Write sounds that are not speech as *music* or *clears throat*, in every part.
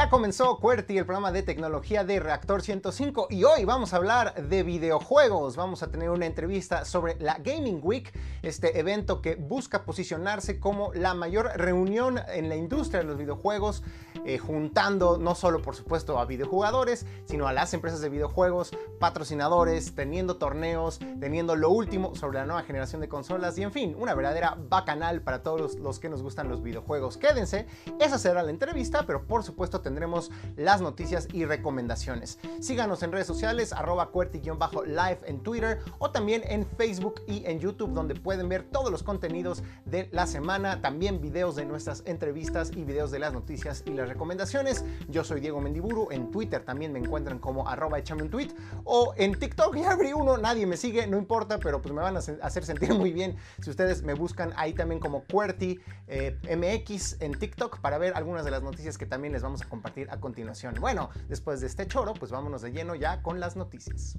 Ya comenzó QWERTY, el programa de tecnología de Reactor 105 y hoy vamos a hablar de videojuegos. Vamos a tener una entrevista sobre la Gaming Week, este evento que busca posicionarse como la mayor reunión en la industria de los videojuegos, eh, juntando no solo por supuesto a videojugadores, sino a las empresas de videojuegos, patrocinadores, teniendo torneos, teniendo lo último sobre la nueva generación de consolas y en fin, una verdadera bacanal para todos los que nos gustan los videojuegos. Quédense, esa será la entrevista, pero por supuesto tendremos las noticias y recomendaciones. Síganos en redes sociales, arroba cuerti-live en Twitter o también en Facebook y en YouTube, donde pueden ver todos los contenidos de la semana, también videos de nuestras entrevistas y videos de las noticias y las recomendaciones. Yo soy Diego Mendiburu, en Twitter también me encuentran como arroba échame un tweet o en TikTok ya abrí uno, nadie me sigue, no importa, pero pues me van a hacer sentir muy bien si ustedes me buscan ahí también como QWERTY eh, MX en TikTok para ver algunas de las noticias que también les vamos a compartir a continuación. Bueno, después de este choro, pues vámonos de lleno ya con las noticias.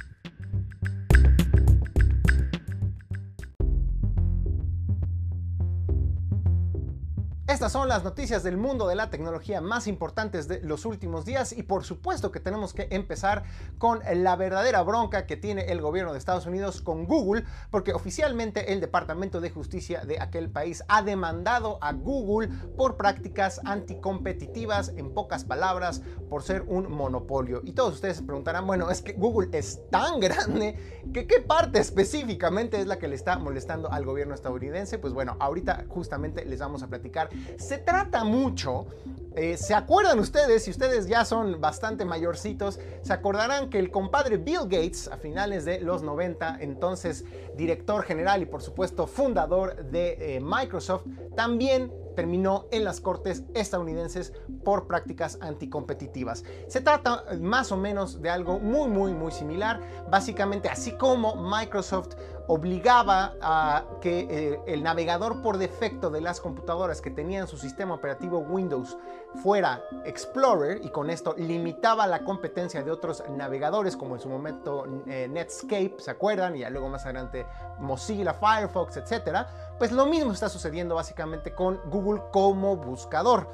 Estas son las noticias del mundo de la tecnología más importantes de los últimos días y por supuesto que tenemos que empezar con la verdadera bronca que tiene el gobierno de Estados Unidos con Google porque oficialmente el Departamento de Justicia de aquel país ha demandado a Google por prácticas anticompetitivas, en pocas palabras, por ser un monopolio. Y todos ustedes se preguntarán, bueno, es que Google es tan grande que qué parte específicamente es la que le está molestando al gobierno estadounidense. Pues bueno, ahorita justamente les vamos a platicar se trata mucho eh, ¿Se acuerdan ustedes, si ustedes ya son bastante mayorcitos, se acordarán que el compadre Bill Gates, a finales de los 90, entonces director general y por supuesto fundador de eh, Microsoft, también terminó en las cortes estadounidenses por prácticas anticompetitivas. Se trata más o menos de algo muy, muy, muy similar. Básicamente, así como Microsoft obligaba a que eh, el navegador por defecto de las computadoras que tenían su sistema operativo Windows fuera Explorer y con esto limitaba la competencia de otros navegadores como en su momento eh, Netscape, ¿se acuerdan? Y luego más adelante Mozilla, Firefox, etcétera. Pues lo mismo está sucediendo básicamente con Google como buscador.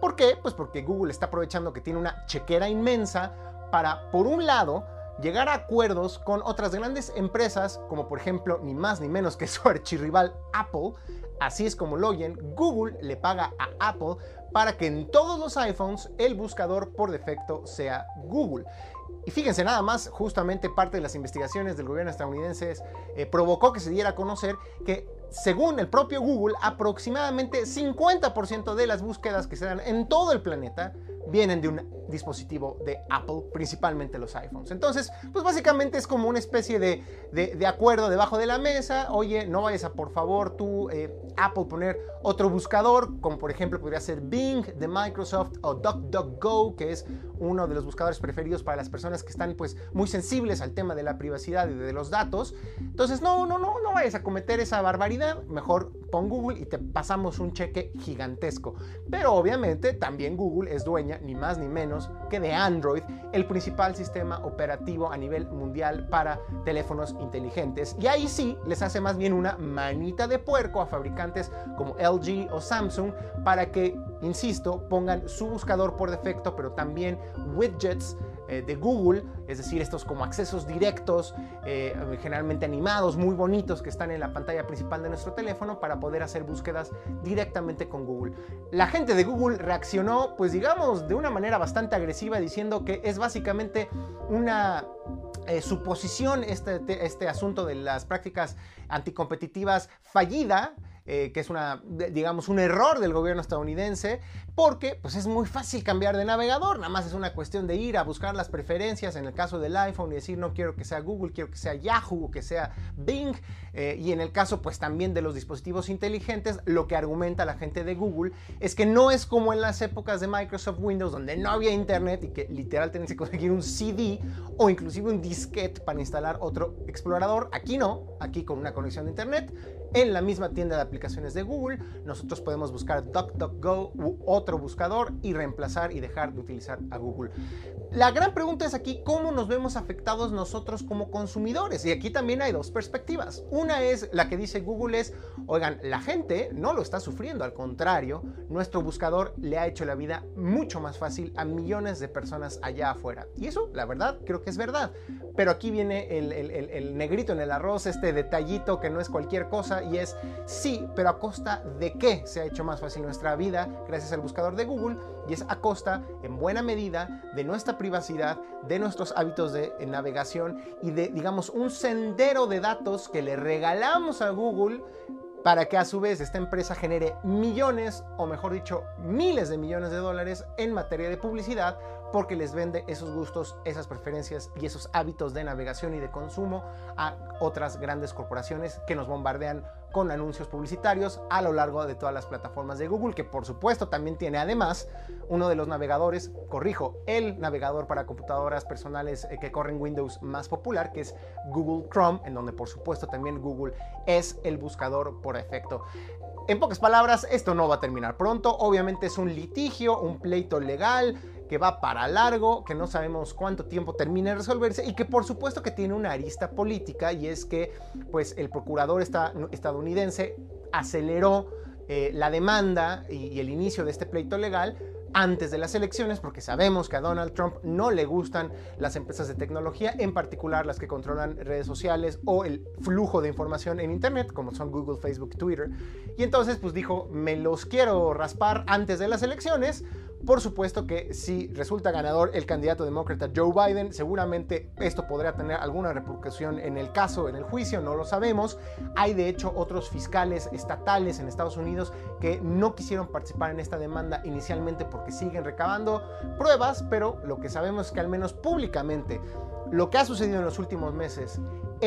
¿Por qué? Pues porque Google está aprovechando que tiene una chequera inmensa para, por un lado, llegar a acuerdos con otras grandes empresas, como por ejemplo, ni más ni menos que *laughs* su archirrival Apple. Así es como lo oyen, Google le paga a Apple para que en todos los iPhones el buscador por defecto sea Google. Y fíjense nada más, justamente parte de las investigaciones del gobierno estadounidense eh, provocó que se diera a conocer que según el propio Google, aproximadamente 50% de las búsquedas que se dan en todo el planeta vienen de un dispositivo de Apple, principalmente los iPhones. Entonces, pues básicamente es como una especie de, acuerdo debajo de la mesa. Oye, no vayas a por favor tú, eh, Apple, poner otro buscador, como por ejemplo podría ser Bing de Microsoft o DuckDuckGo, que es uno de los buscadores preferidos para las personas que están pues muy sensibles al tema de la privacidad y de los datos. Entonces, no, no, no, no vayas a cometer esa barbaridad. Mejor pon Google y te pasamos un cheque gigantesco. Pero obviamente también Google es dueña ni más ni menos que de Android, el principal sistema operativo a nivel mundial para teléfonos inteligentes. Y ahí sí les hace más bien una manita de puerco a fabricantes como LG o Samsung para que, insisto, pongan su buscador por defecto, pero también widgets eh, de Google, es decir, estos como accesos directos, eh, generalmente animados, muy bonitos, que están en la pantalla principal de nuestro teléfono para poder hacer búsquedas directamente con Google. La gente de Google reaccionó, pues digamos, de una manera bastante agresiva, diciendo que es básicamente una eh, suposición este, este asunto de las prácticas anticompetitivas fallida eh, que es una, digamos, un error del gobierno estadounidense, porque pues es muy fácil cambiar de navegador, nada más es una cuestión de ir a buscar las preferencias en el caso del iPhone y decir no quiero que sea Google, quiero que sea Yahoo, que sea Bing, eh, y en el caso pues también de los dispositivos inteligentes, lo que argumenta la gente de Google es que no es como en las épocas de Microsoft Windows donde no había internet y que literal tenías que conseguir un CD o inclusive un disquete para instalar otro explorador, aquí no, aquí con una conexión de internet En la misma tienda de aplicaciones de Google, nosotros podemos buscar DuckDuckGo u otro buscador y reemplazar y dejar de utilizar a Google. La gran pregunta es aquí cómo nos vemos afectados nosotros como consumidores. Y aquí también hay dos perspectivas. Una es la que dice Google es, oigan, la gente no lo está sufriendo, al contrario, nuestro buscador le ha hecho la vida mucho más fácil a millones de personas allá afuera. Y eso, la verdad, creo que es verdad. Pero aquí viene el, el negrito en el arroz, este detallito que no es cualquier cosa y es sí, pero a costa de qué se ha hecho más fácil nuestra vida gracias al buscador de Google y es a costa, en buena medida, de nuestra privacidad, de nuestros hábitos de navegación y de, digamos, un sendero de datos que le regalamos a Google para que a su vez esta empresa genere millones, o mejor dicho, miles de millones de dólares en materia de publicidad porque les vende esos gustos, esas preferencias y esos hábitos de navegación y de consumo a otras grandes corporaciones que nos bombardean con anuncios publicitarios a lo largo de todas las plataformas de Google, que por supuesto también tiene además uno de los navegadores, corrijo, el navegador para computadoras personales eh, que corren Windows más popular, que es Google Chrome, en donde por supuesto también Google es el buscador por efecto. En pocas palabras, esto no va a terminar pronto, obviamente es un litigio, un pleito legal, que va para largo, que no sabemos cuánto tiempo termine de resolverse y que por supuesto que tiene una arista política y es que pues el procurador estadounidense aceleró eh, la demanda y el inicio de este pleito legal antes de las elecciones, porque sabemos que a Donald Trump no le gustan las empresas de tecnología, en particular las que controlan redes sociales o el flujo de información en Internet, como son Google, Facebook, Twitter. Y entonces, pues dijo, me los quiero raspar antes de las elecciones. Por supuesto que si resulta ganador el candidato demócrata Joe Biden, seguramente esto podría tener alguna repercusión en el caso, en el juicio, no lo sabemos. Hay de hecho otros fiscales estatales en Estados Unidos que no quisieron participar en esta demanda inicialmente porque siguen recabando pruebas, pero lo que sabemos es que al menos públicamente lo que ha sucedido en los últimos meses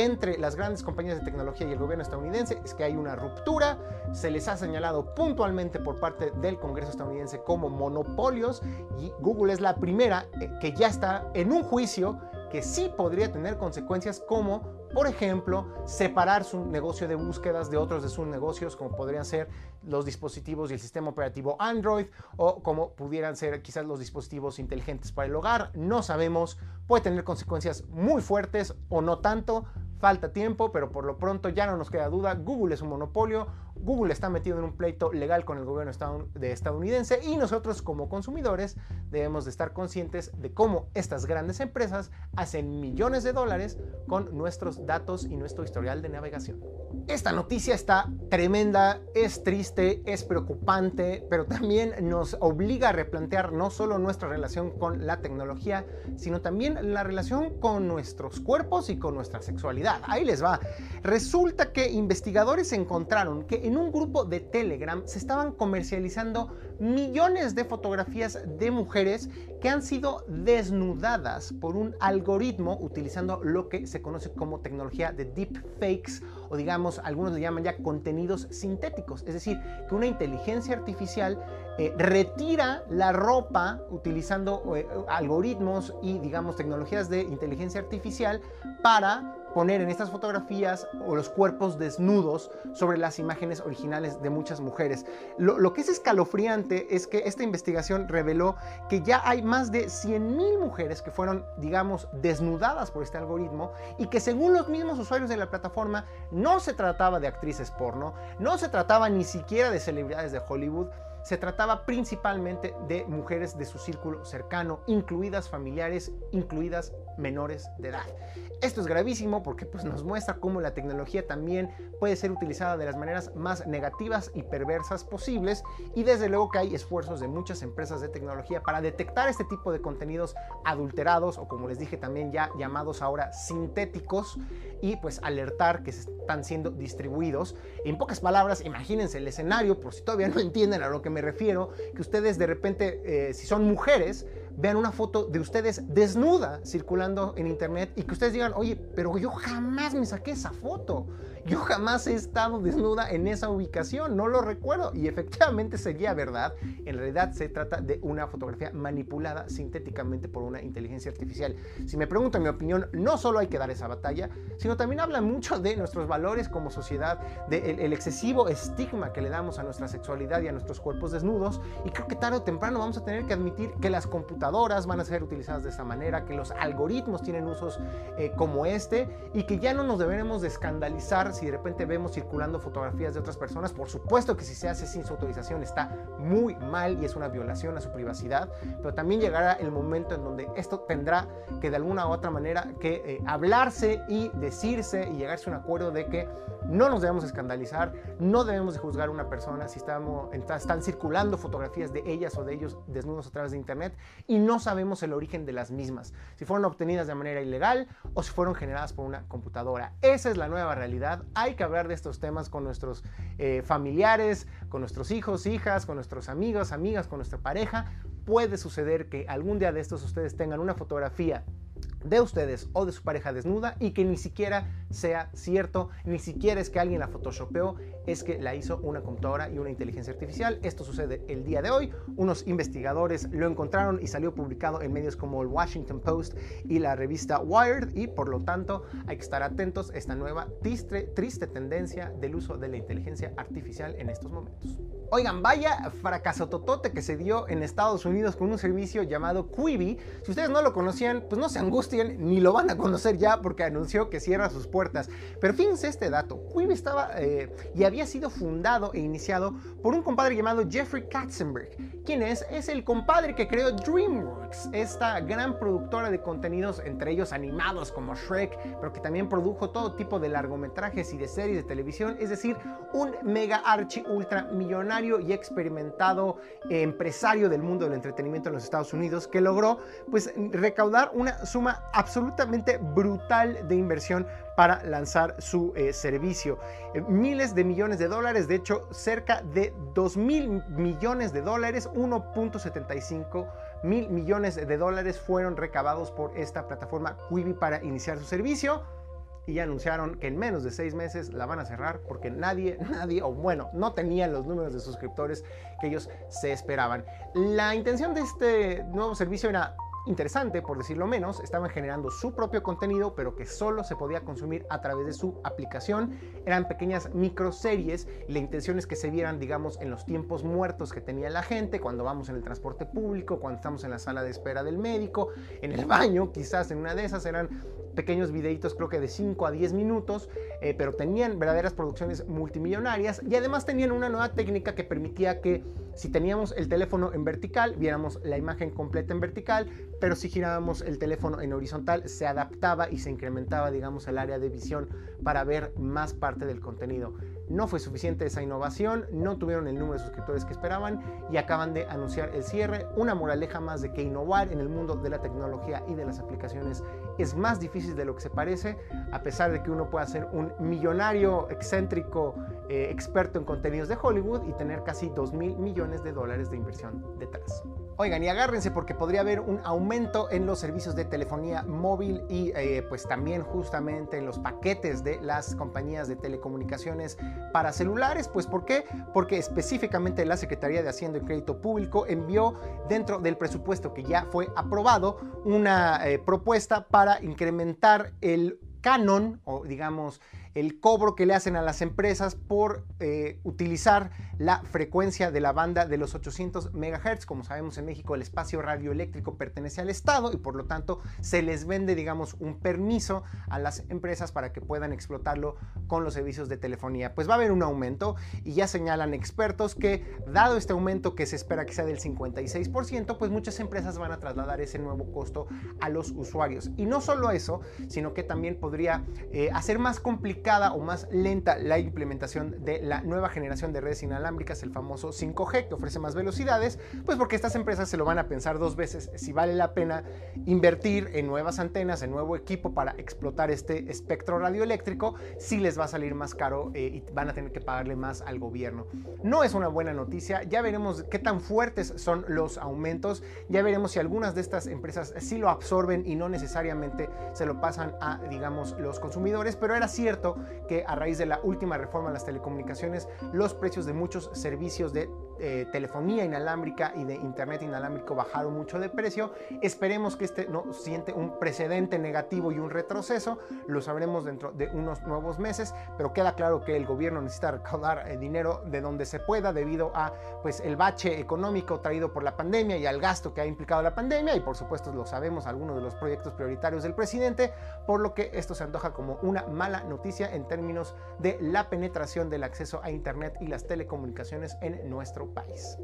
entre las grandes compañías de tecnología y el gobierno estadounidense es que hay una ruptura, se les ha señalado puntualmente por parte del Congreso estadounidense como monopolios y Google es la primera eh, que ya está en un juicio que sí podría tener consecuencias como por ejemplo, separar su negocio de búsquedas de otros de sus negocios, como podrían ser los dispositivos y el sistema operativo Android, o como pudieran ser quizás los dispositivos inteligentes para el hogar. No sabemos, puede tener consecuencias muy fuertes o no tanto. Falta tiempo, pero por lo pronto ya no nos queda duda, Google es un monopolio, Google está metido en un pleito legal con el gobierno de estadounidense y nosotros como consumidores debemos de estar conscientes de cómo estas grandes empresas hacen millones de dólares con nuestros datos y nuestro historial de navegación. Esta noticia está tremenda, es triste, es preocupante, pero también nos obliga a replantear no solo nuestra relación con la tecnología, sino también la relación con nuestros cuerpos y con nuestra sexualidad. Ahí les va. Resulta que investigadores encontraron que en un grupo de Telegram se estaban comercializando millones de fotografías de mujeres que han sido desnudadas por un algoritmo utilizando lo que se conoce como tecnología de deepfakes o digamos algunos le llaman ya contenidos sintéticos, es decir, que una inteligencia artificial eh, retira la ropa utilizando eh, algoritmos y digamos tecnologías de inteligencia artificial para poner en estas fotografías o los cuerpos desnudos sobre las imágenes originales de muchas mujeres. Lo, que es escalofriante es que esta investigación reveló que ya hay más de 100.000 mujeres que fueron, digamos, desnudadas por este algoritmo y que según los mismos usuarios de la plataforma no se trataba de actrices porno, no se trataba ni siquiera de celebridades de Hollywood, se trataba principalmente de mujeres de su círculo cercano, incluidas familiares, incluidas menores de edad. Esto es gravísimo porque pues, nos muestra cómo la tecnología también puede ser utilizada de las maneras más negativas y perversas posibles y desde luego que hay esfuerzos de muchas empresas de tecnología para detectar este tipo de contenidos adulterados o como les dije también ya llamados ahora sintéticos y pues alertar que se están siendo distribuidos. En pocas palabras, imagínense el escenario, por si todavía no entienden a lo que me refiero, que ustedes de repente, eh, si son mujeres, vean una foto de ustedes desnuda circulando en internet y que ustedes digan, oye, pero yo jamás me saqué esa foto. Yo jamás he estado desnuda en esa ubicación, no lo recuerdo. Y efectivamente sería verdad. En realidad se trata de una fotografía manipulada sintéticamente por una inteligencia artificial. Si me preguntan mi opinión, no solo hay que dar esa batalla, sino también habla mucho de nuestros valores como sociedad, del el excesivo estigma que le damos a nuestra sexualidad y a nuestros cuerpos desnudos. Y creo que tarde o temprano vamos a tener que admitir que las computadoras van a ser utilizadas de esa manera, que los algoritmos tienen usos eh, como este y que ya no nos deberemos de escandalizar si de repente vemos circulando fotografías de otras personas. Por supuesto que si se hace sin su autorización está muy mal y es una violación a su privacidad, pero también llegará el momento en donde esto tendrá que de alguna u otra manera que eh, hablarse y decirse y llegarse a un acuerdo de que no nos debemos escandalizar, no debemos de juzgar a una persona si estamos, están circulando fotografías de ellas o de ellos desnudos a través de internet y no sabemos el origen de las mismas, si fueron obtenidas de manera ilegal o si fueron generadas por una computadora. Esa es la nueva realidad. Hay que hablar de estos temas con nuestros eh, familiares, con nuestros hijos, hijas, con nuestros amigos, amigas, con nuestra pareja. Puede suceder que algún día de estos ustedes tengan una fotografía de ustedes o de su pareja desnuda y que ni siquiera sea cierto, ni siquiera es que alguien la photoshopeó, es que la hizo una computadora y una inteligencia artificial. Esto sucede el día de hoy. Unos investigadores lo encontraron y salió publicado en medios como el Washington Post y la revista Wired y por lo tanto hay que estar atentos a esta nueva triste, triste tendencia del uso de la inteligencia artificial en estos momentos. Oigan, vaya fracaso totote que se dio en Estados Unidos con un servicio llamado Quibi. Si ustedes no lo conocían, pues no se angustien, ni lo van a conocer ya porque anunció que cierra sus puertas. Pero fíjense este dato, Quibi estaba eh, y había sido fundado e iniciado por un compadre llamado Jeffrey Katzenberg. ¿Quién es? Es el compadre que creó DreamWorks, esta gran productora de contenidos, entre ellos animados como Shrek, pero que también produjo todo tipo de largometrajes y de series de televisión, es decir, un mega archi ultra millonario y experimentado empresario del mundo del entretenimiento en los Estados Unidos que logró pues recaudar una suma absolutamente brutal de inversión para lanzar su eh, servicio. Eh, miles de millones de dólares, de hecho cerca de 2 mil millones de dólares, 1.75 mil millones de dólares fueron recabados por esta plataforma Quibi para iniciar su servicio y anunciaron que en menos de seis meses la van a cerrar porque nadie, nadie, o bueno, no tenían los números de suscriptores que ellos se esperaban. La intención de este nuevo servicio era interesante, por decirlo menos, estaban generando su propio contenido, pero que solo se podía consumir a través de su aplicación. Eran pequeñas microseries y la intención es que se vieran, digamos, en los tiempos muertos que tenía la gente, cuando vamos en el transporte público, cuando estamos en la sala de espera del médico, en el baño, quizás en una de esas eran pequeños videitos creo que de 5 a 10 minutos, eh, pero tenían verdaderas producciones multimillonarias y además tenían una nueva técnica que permitía que si teníamos el teléfono en vertical, viéramos la imagen completa en vertical, pero si girábamos el teléfono en horizontal, se adaptaba y se incrementaba, digamos, el área de visión para ver más parte del contenido. No fue suficiente esa innovación, no tuvieron el número de suscriptores que esperaban y acaban de anunciar el cierre. Una moraleja más de que innovar en el mundo de la tecnología y de las aplicaciones es más difícil de lo que se parece, a pesar de que uno pueda ser un millonario excéntrico eh, experto en contenidos de Hollywood y tener casi 2 mil millones de dólares de inversión detrás. Oigan, y agárrense porque podría haber un aumento en los servicios de telefonía móvil y eh, pues también justamente en los paquetes de las compañías de telecomunicaciones para celulares. Pues ¿por qué? Porque específicamente la Secretaría de Hacienda y Crédito Público envió dentro del presupuesto que ya fue aprobado una eh, propuesta para incrementar el canon o digamos el cobro que le hacen a las empresas por eh, utilizar la frecuencia de la banda de los 800 MHz. Como sabemos en México el espacio radioeléctrico pertenece al Estado y por lo tanto se les vende, digamos, un permiso a las empresas para que puedan explotarlo con los servicios de telefonía. Pues va a haber un aumento y ya señalan expertos que dado este aumento que se espera que sea del 56%, pues muchas empresas van a trasladar ese nuevo costo a los usuarios. Y no solo eso, sino que también podría eh, hacer más complicada o más lenta la implementación de la nueva generación de redes inalámbricas el famoso 5G, que ofrece más velocidades, pues porque estas empresas se lo van a pensar dos veces si vale la pena invertir en nuevas antenas, en nuevo equipo para explotar este espectro radioeléctrico, si les va a salir más caro eh, y van a tener que pagarle más al gobierno. No es una buena noticia, ya veremos qué tan fuertes son los aumentos, ya veremos si algunas de estas empresas sí lo absorben y no necesariamente se lo pasan a, digamos, los consumidores, pero era cierto que a raíz de la última reforma a las telecomunicaciones, los precios de muchos servicios de eh, telefonía inalámbrica y de internet inalámbrico bajaron mucho de precio. Esperemos que este no siente un precedente negativo y un retroceso. Lo sabremos dentro de unos nuevos meses, pero queda claro que el gobierno necesita recaudar eh, dinero de donde se pueda debido a pues el bache económico traído por la pandemia y al gasto que ha implicado la pandemia y por supuesto lo sabemos algunos de los proyectos prioritarios del presidente, por lo que esto se antoja como una mala noticia en términos de la penetración del acceso a internet y las telecomunicaciones en nuestro país.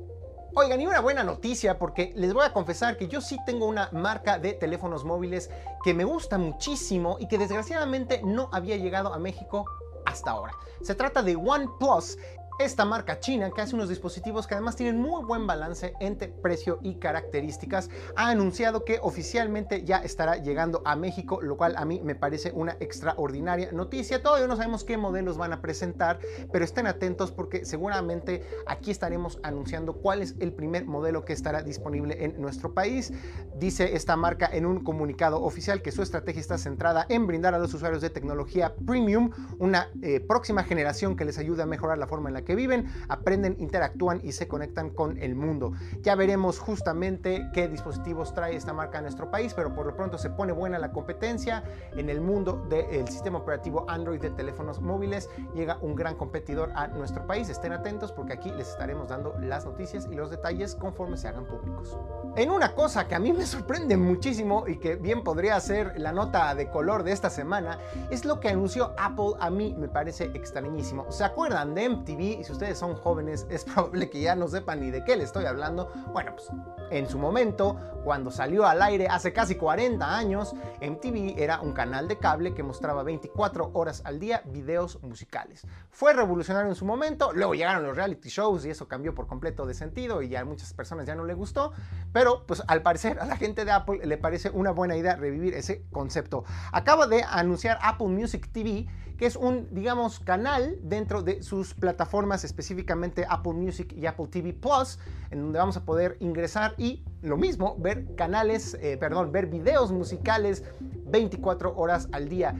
Oigan, y una buena noticia porque les voy a confesar que yo sí tengo una marca de teléfonos móviles que me gusta muchísimo y que desgraciadamente no había llegado a México hasta ahora. Se trata de OnePlus esta marca china, que hace unos dispositivos que además tienen muy buen balance entre precio y características, ha anunciado que oficialmente ya estará llegando a México, lo cual a mí me parece una extraordinaria noticia. Todavía no sabemos qué modelos van a presentar, pero estén atentos porque seguramente aquí estaremos anunciando cuál es el primer modelo que estará disponible en nuestro país. Dice esta marca en un comunicado oficial que su estrategia está centrada en brindar a los usuarios de tecnología premium una eh, próxima generación que les ayude a mejorar la forma en la que viven, aprenden, interactúan y se conectan con el mundo. Ya veremos justamente qué dispositivos trae esta marca a nuestro país, pero por lo pronto se pone buena la competencia en el mundo del sistema operativo Android de teléfonos móviles. Llega un gran competidor a nuestro país. Estén atentos porque aquí les estaremos dando las noticias y los detalles conforme se hagan públicos. En una cosa que a mí me sorprende muchísimo y que bien podría ser la nota de color de esta semana, es lo que anunció Apple. A mí me parece extrañísimo. ¿Se acuerdan de MTV? Y si ustedes son jóvenes *laughs* es probable que ya no sepan ni de qué le estoy hablando. Bueno, pues en su momento, cuando salió al aire hace casi 40 años, MTV era un canal de cable que mostraba 24 horas al día videos musicales. Fue revolucionario en su momento, luego llegaron los reality shows y eso cambió por completo de sentido y a muchas personas ya no le gustó, pero pues al parecer a la gente de Apple le parece una buena idea revivir ese concepto. Acaba de anunciar Apple Music TV que es un, digamos, canal dentro de sus plataformas, específicamente Apple Music y Apple TV Plus, en donde vamos a poder ingresar y lo mismo, ver canales, eh, perdón, ver videos musicales 24 horas al día.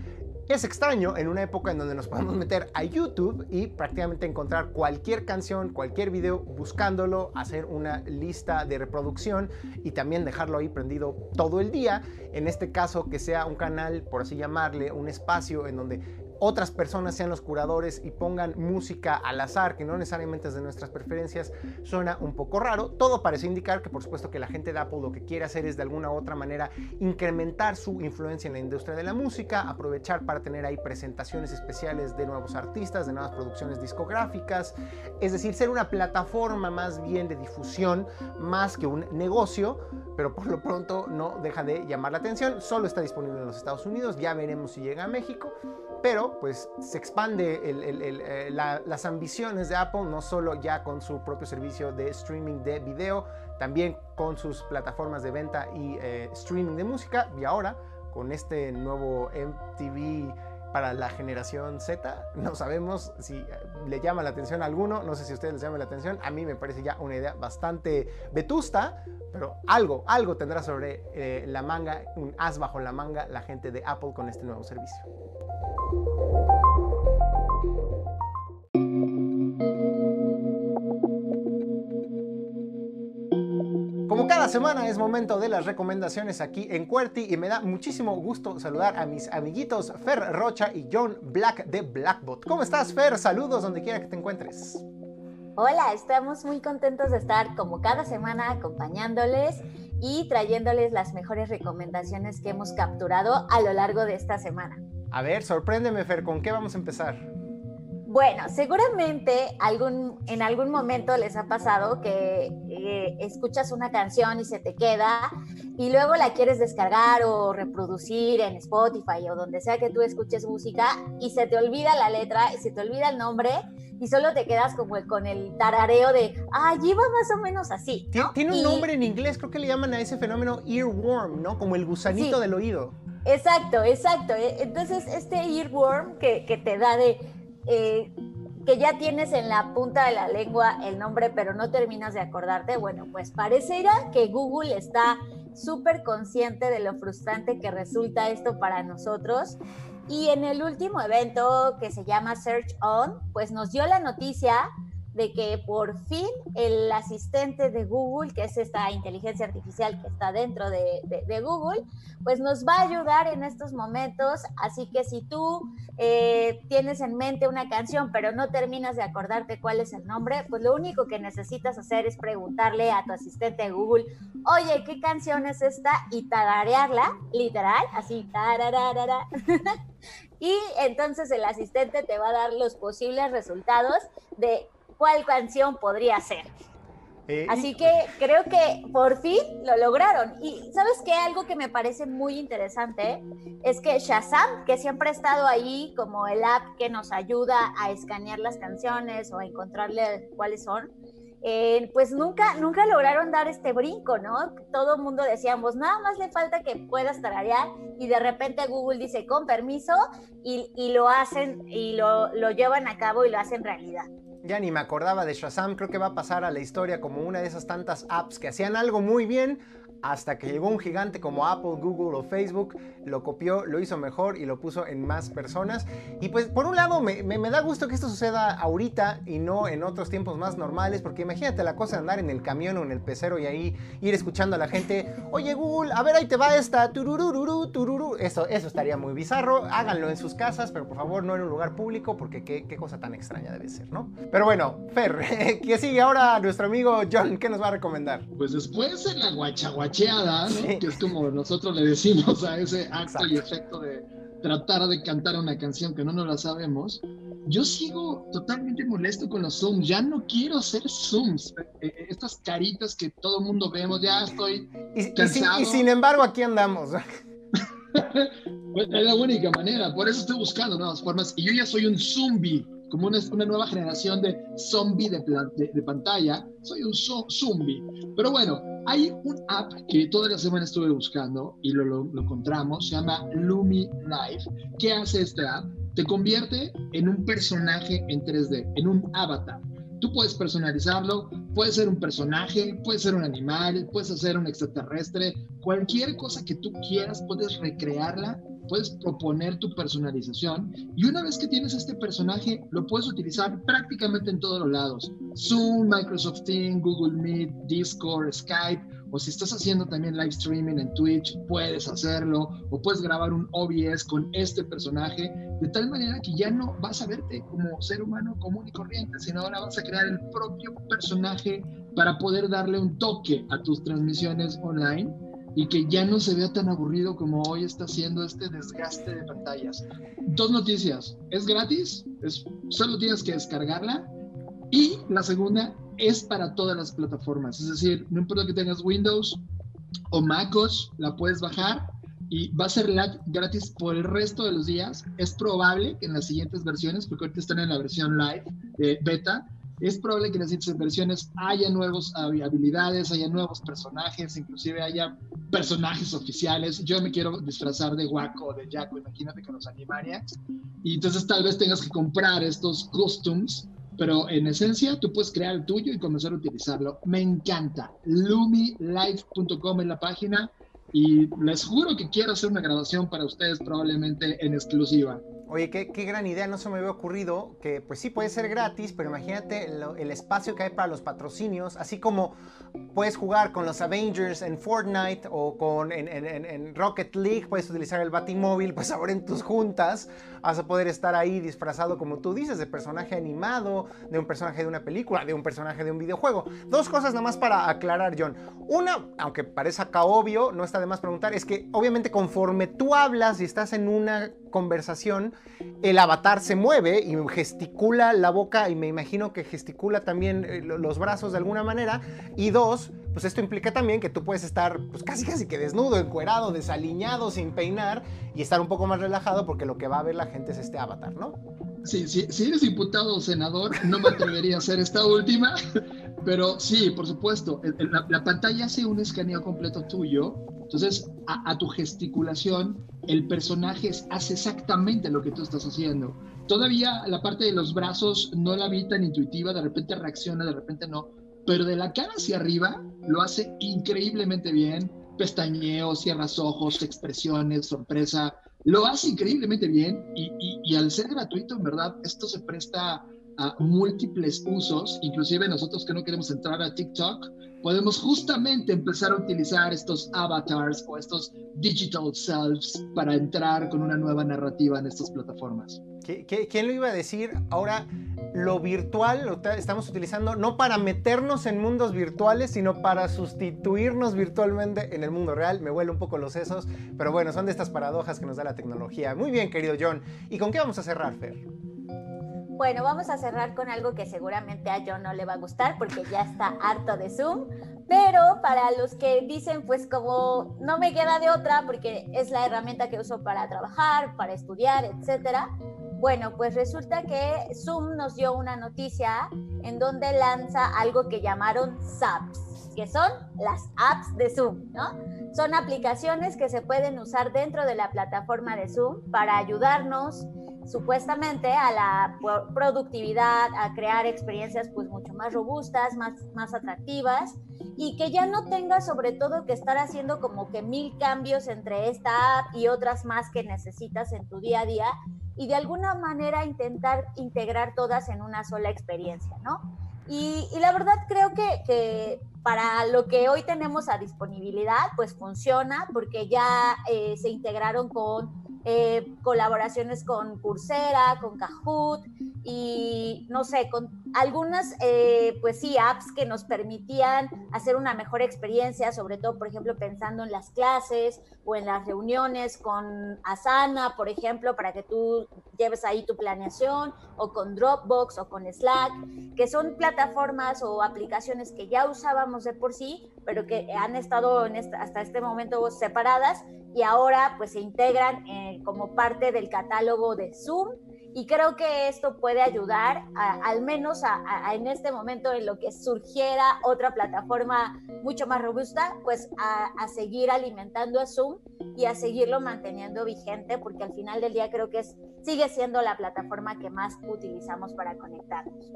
Es extraño en una época en donde nos podemos meter a YouTube y prácticamente encontrar cualquier canción, cualquier video, buscándolo, hacer una lista de reproducción y también dejarlo ahí prendido todo el día. En este caso, que sea un canal, por así llamarle, un espacio en donde otras personas sean los curadores y pongan música al azar, que no necesariamente es de nuestras preferencias, suena un poco raro. Todo parece indicar que por supuesto que la gente de Apple lo que quiere hacer es de alguna u otra manera incrementar su influencia en la industria de la música, aprovechar para tener ahí presentaciones especiales de nuevos artistas, de nuevas producciones discográficas, es decir, ser una plataforma más bien de difusión, más que un negocio, pero por lo pronto no deja de llamar la atención. Solo está disponible en los Estados Unidos, ya veremos si llega a México pero pues se expande eh, las ambiciones de Apple, no solo ya con su propio servicio de streaming de video, también con sus plataformas de venta y eh, streaming de música, y ahora con este nuevo MTV para la generación Z. No sabemos si eh, le llama la atención a alguno, no sé si a ustedes les llama la atención. A mí me parece ya una idea bastante vetusta, pero algo, algo tendrá sobre la manga, un as bajo la manga la gente de Apple con este nuevo servicio. Como cada semana es momento de las recomendaciones aquí en QWERTY y me da muchísimo gusto saludar a mis amiguitos Fer Rocha y John Black de Blackbot. ¿Cómo estás Fer? Saludos donde quiera que te encuentres. Hola, estamos muy contentos de estar como cada semana acompañándoles y trayéndoles las mejores recomendaciones que hemos capturado a lo largo de esta semana. A ver, sorpréndeme, Fer, ¿con qué vamos a empezar? Bueno, seguramente algún, en algún momento les ha pasado que eh, escuchas una canción y se te queda y luego la quieres descargar o reproducir en Spotify o donde sea que tú escuches música y se te olvida la letra, y se te olvida el nombre y solo te quedas como con el tarareo de, ah, lleva más o menos así. Tiene un nombre en inglés, creo que le llaman a ese fenómeno earworm, ¿no? Como el gusanito del oído. Exacto, exacto. E, entonces, este earworm que, que te da de eh, que ya tienes en la punta de la lengua el nombre, pero no terminas de acordarte, bueno, pues pareciera que Google está súper consciente de lo frustrante que resulta esto para nosotros. Y en el último evento que se llama Search On, pues nos dio la noticia de que por fin el asistente de Google, que es esta inteligencia artificial que está dentro de, Google, pues nos va a ayudar en estos momentos. Así que si tú eh, tienes en mente una canción, pero no terminas de acordarte cuál es el nombre, pues lo único que necesitas hacer es preguntarle a tu asistente de Google, oye, ¿qué canción es esta? Y tararearla, literal, así, *laughs* y entonces el asistente te va a dar los posibles resultados de cuál canción podría ser. Eh, Así que creo que por fin lo lograron. Y sabes que algo que me parece muy interesante es que Shazam, que siempre ha estado ahí como el app que nos ayuda a escanear las canciones o a encontrarle cuáles son, eh, pues nunca, nunca lograron dar este brinco, ¿no? Todo el mundo decíamos, nada más le falta que puedas tararear y de repente Google dice, con permiso, y, y lo hacen y lo, lo llevan a cabo y lo hacen realidad. Ya ni me acordaba de Shazam, creo que va a pasar a la historia como una de esas tantas apps que hacían algo muy bien, hasta que llegó un gigante como Apple, Google o Facebook, lo copió, lo hizo mejor y lo puso en más personas. Y pues por un lado me, da gusto que esto suceda ahorita y no en otros tiempos más normales, porque imagínate la cosa de andar en el camión o en el pecero y ahí ir escuchando a la gente, oye Google, a ver ahí te va esta, tururururu, tururu. Eso, eso estaría muy bizarro, háganlo en sus casas, pero por favor no en un lugar público, porque qué, cosa tan extraña debe ser, ¿no? Pero bueno, Fer, *laughs* ¿qué sigue ahora nuestro amigo John? ¿Qué nos va a recomendar? Pues después de la guachaguacha que es como nosotros le decimos a ese acto y efecto de tratar de cantar una canción que no nos la sabemos. Yo sigo totalmente molesto con los zooms, ya no quiero hacer zooms, eh, eh, estas caritas que todo el mundo vemos, ya estoy y, cansado. Y, sin, embargo aquí andamos. *laughs* Pues, es la única manera, por eso estoy buscando nuevas formas y yo ya soy un zombie como una, una nueva generación de zombie de, de, pantalla. Soy un zombie. Pero bueno, hay un app que toda la semana estuve buscando y lo, lo, encontramos, se llama Lumi Life. ¿Qué hace este app? Te convierte en un personaje en 3D, en un avatar. Tú puedes personalizarlo, puede ser un personaje, puede ser un animal, puedes hacer un extraterrestre, cualquier cosa que tú quieras, puedes recrearla puedes proponer tu personalización y una vez que tienes este personaje lo puedes utilizar prácticamente en todos los lados. Zoom, Microsoft Teams, Google Meet, Discord, Skype o si estás haciendo también live streaming en Twitch, puedes hacerlo o puedes grabar un OBS con este personaje de tal manera que ya no vas a verte como ser humano común y corriente, sino ahora vas a crear el propio personaje para poder darle un toque a tus transmisiones online y que ya no se vea tan aburrido como hoy está haciendo este desgaste de pantallas. Dos noticias, es gratis, es, solo tienes que descargarla y la segunda es para todas las plataformas, es decir, no importa que tengas Windows o MacOS, la puedes bajar y va a ser gratis por el resto de los días. Es probable que en las siguientes versiones, porque ahorita están en la versión live de beta, es probable que en las siguientes versiones haya nuevas habilidades, haya nuevos personajes, inclusive haya personajes oficiales. Yo me quiero disfrazar de Waco o de Jaco, imagínate con los Animaniacs. Y entonces tal vez tengas que comprar estos costumes, pero en esencia tú puedes crear el tuyo y comenzar a utilizarlo. Me encanta. LumiLife.com es la página y les juro que quiero hacer una grabación para ustedes probablemente en exclusiva. Oye, qué, gran idea, no se me había ocurrido que pues sí puede ser gratis, pero imagínate el, espacio que hay para los patrocinios, así como puedes jugar con los Avengers en Fortnite o con en, Rocket League, puedes utilizar el Batimóvil, pues ahora en tus juntas vas a poder estar ahí disfrazado como tú dices, de personaje animado, de un personaje de una película, de un personaje de un videojuego. Dos cosas nada más para aclarar, John. Una, aunque parezca obvio, no está de más preguntar, es que obviamente conforme tú hablas y estás en una conversación, el avatar se mueve y gesticula la boca y me imagino que gesticula también eh, los brazos de alguna manera. Y dos, pues esto implica también que tú puedes estar pues casi casi que desnudo, encuerado, desaliñado, sin peinar y estar un poco más relajado porque lo que va a ver la gente es este avatar, ¿no? Sí, sí si eres diputado o senador, no me atrevería a hacer esta última, *laughs* pero sí, por supuesto, la, la pantalla hace un escaneo completo tuyo entonces, a, tu gesticulación, el personaje hace exactamente lo que tú estás haciendo. Todavía la parte de los brazos no la vi tan intuitiva, de repente reacciona, de repente no, pero de la cara hacia arriba lo hace increíblemente bien. Pestañeos, cierras ojos, expresiones, sorpresa. lo hace increíblemente bien y, al ser gratuito, en verdad, esto se presta a múltiples usos, inclusive nosotros que no queremos entrar a TikTok, podemos justamente empezar a utilizar estos avatars o estos digital selves para entrar con una nueva narrativa en estas plataformas. quién lo iba a decir? Ahora lo virtual lo estamos utilizando no para meternos en mundos virtuales, sino para sustituirnos virtualmente en el mundo real. Me huele un poco los sesos, pero bueno, son de estas paradojas que nos da la tecnología. Muy bien, querido John. ¿Y con qué vamos a cerrar, Fer? Bueno, vamos a cerrar con algo que seguramente a John no le va a gustar porque ya está harto de Zoom, pero para los que dicen pues como no me queda de otra porque es la herramienta que uso para trabajar, para estudiar, etcétera. Bueno, pues resulta que Zoom nos dio una noticia en donde lanza algo que llamaron SAPs, que son las apps de Zoom, ¿no? Son aplicaciones que se pueden usar dentro de la plataforma de Zoom para ayudarnos supuestamente a la productividad, a crear experiencias pues mucho más robustas, más, más atractivas y que ya no tengas sobre todo que estar haciendo como que mil cambios entre esta app y otras más que necesitas en tu día a día y de alguna manera intentar integrar todas en una sola experiencia, ¿no? Y, la verdad creo que, que, para lo que hoy tenemos a disponibilidad, pues funciona porque ya eh, se integraron con eh, colaboraciones con Coursera, con Kahoot y no sé, con algunas, eh, pues sí, apps que nos permitían hacer una mejor experiencia, sobre todo, por ejemplo, pensando en las clases o en las reuniones con Asana, por ejemplo, para que tú lleves ahí tu planeación, o con Dropbox o con Slack, que son plataformas o aplicaciones que ya usábamos de por sí, pero que han estado hasta este momento separadas y ahora pues se integran eh, como parte del catálogo de Zoom y creo que esto puede ayudar al menos en este momento en lo que surgiera otra plataforma mucho más robusta, pues a, seguir alimentando a Zoom y a seguirlo manteniendo vigente, porque al final del día creo que es, sigue siendo la plataforma que más utilizamos para conectarnos.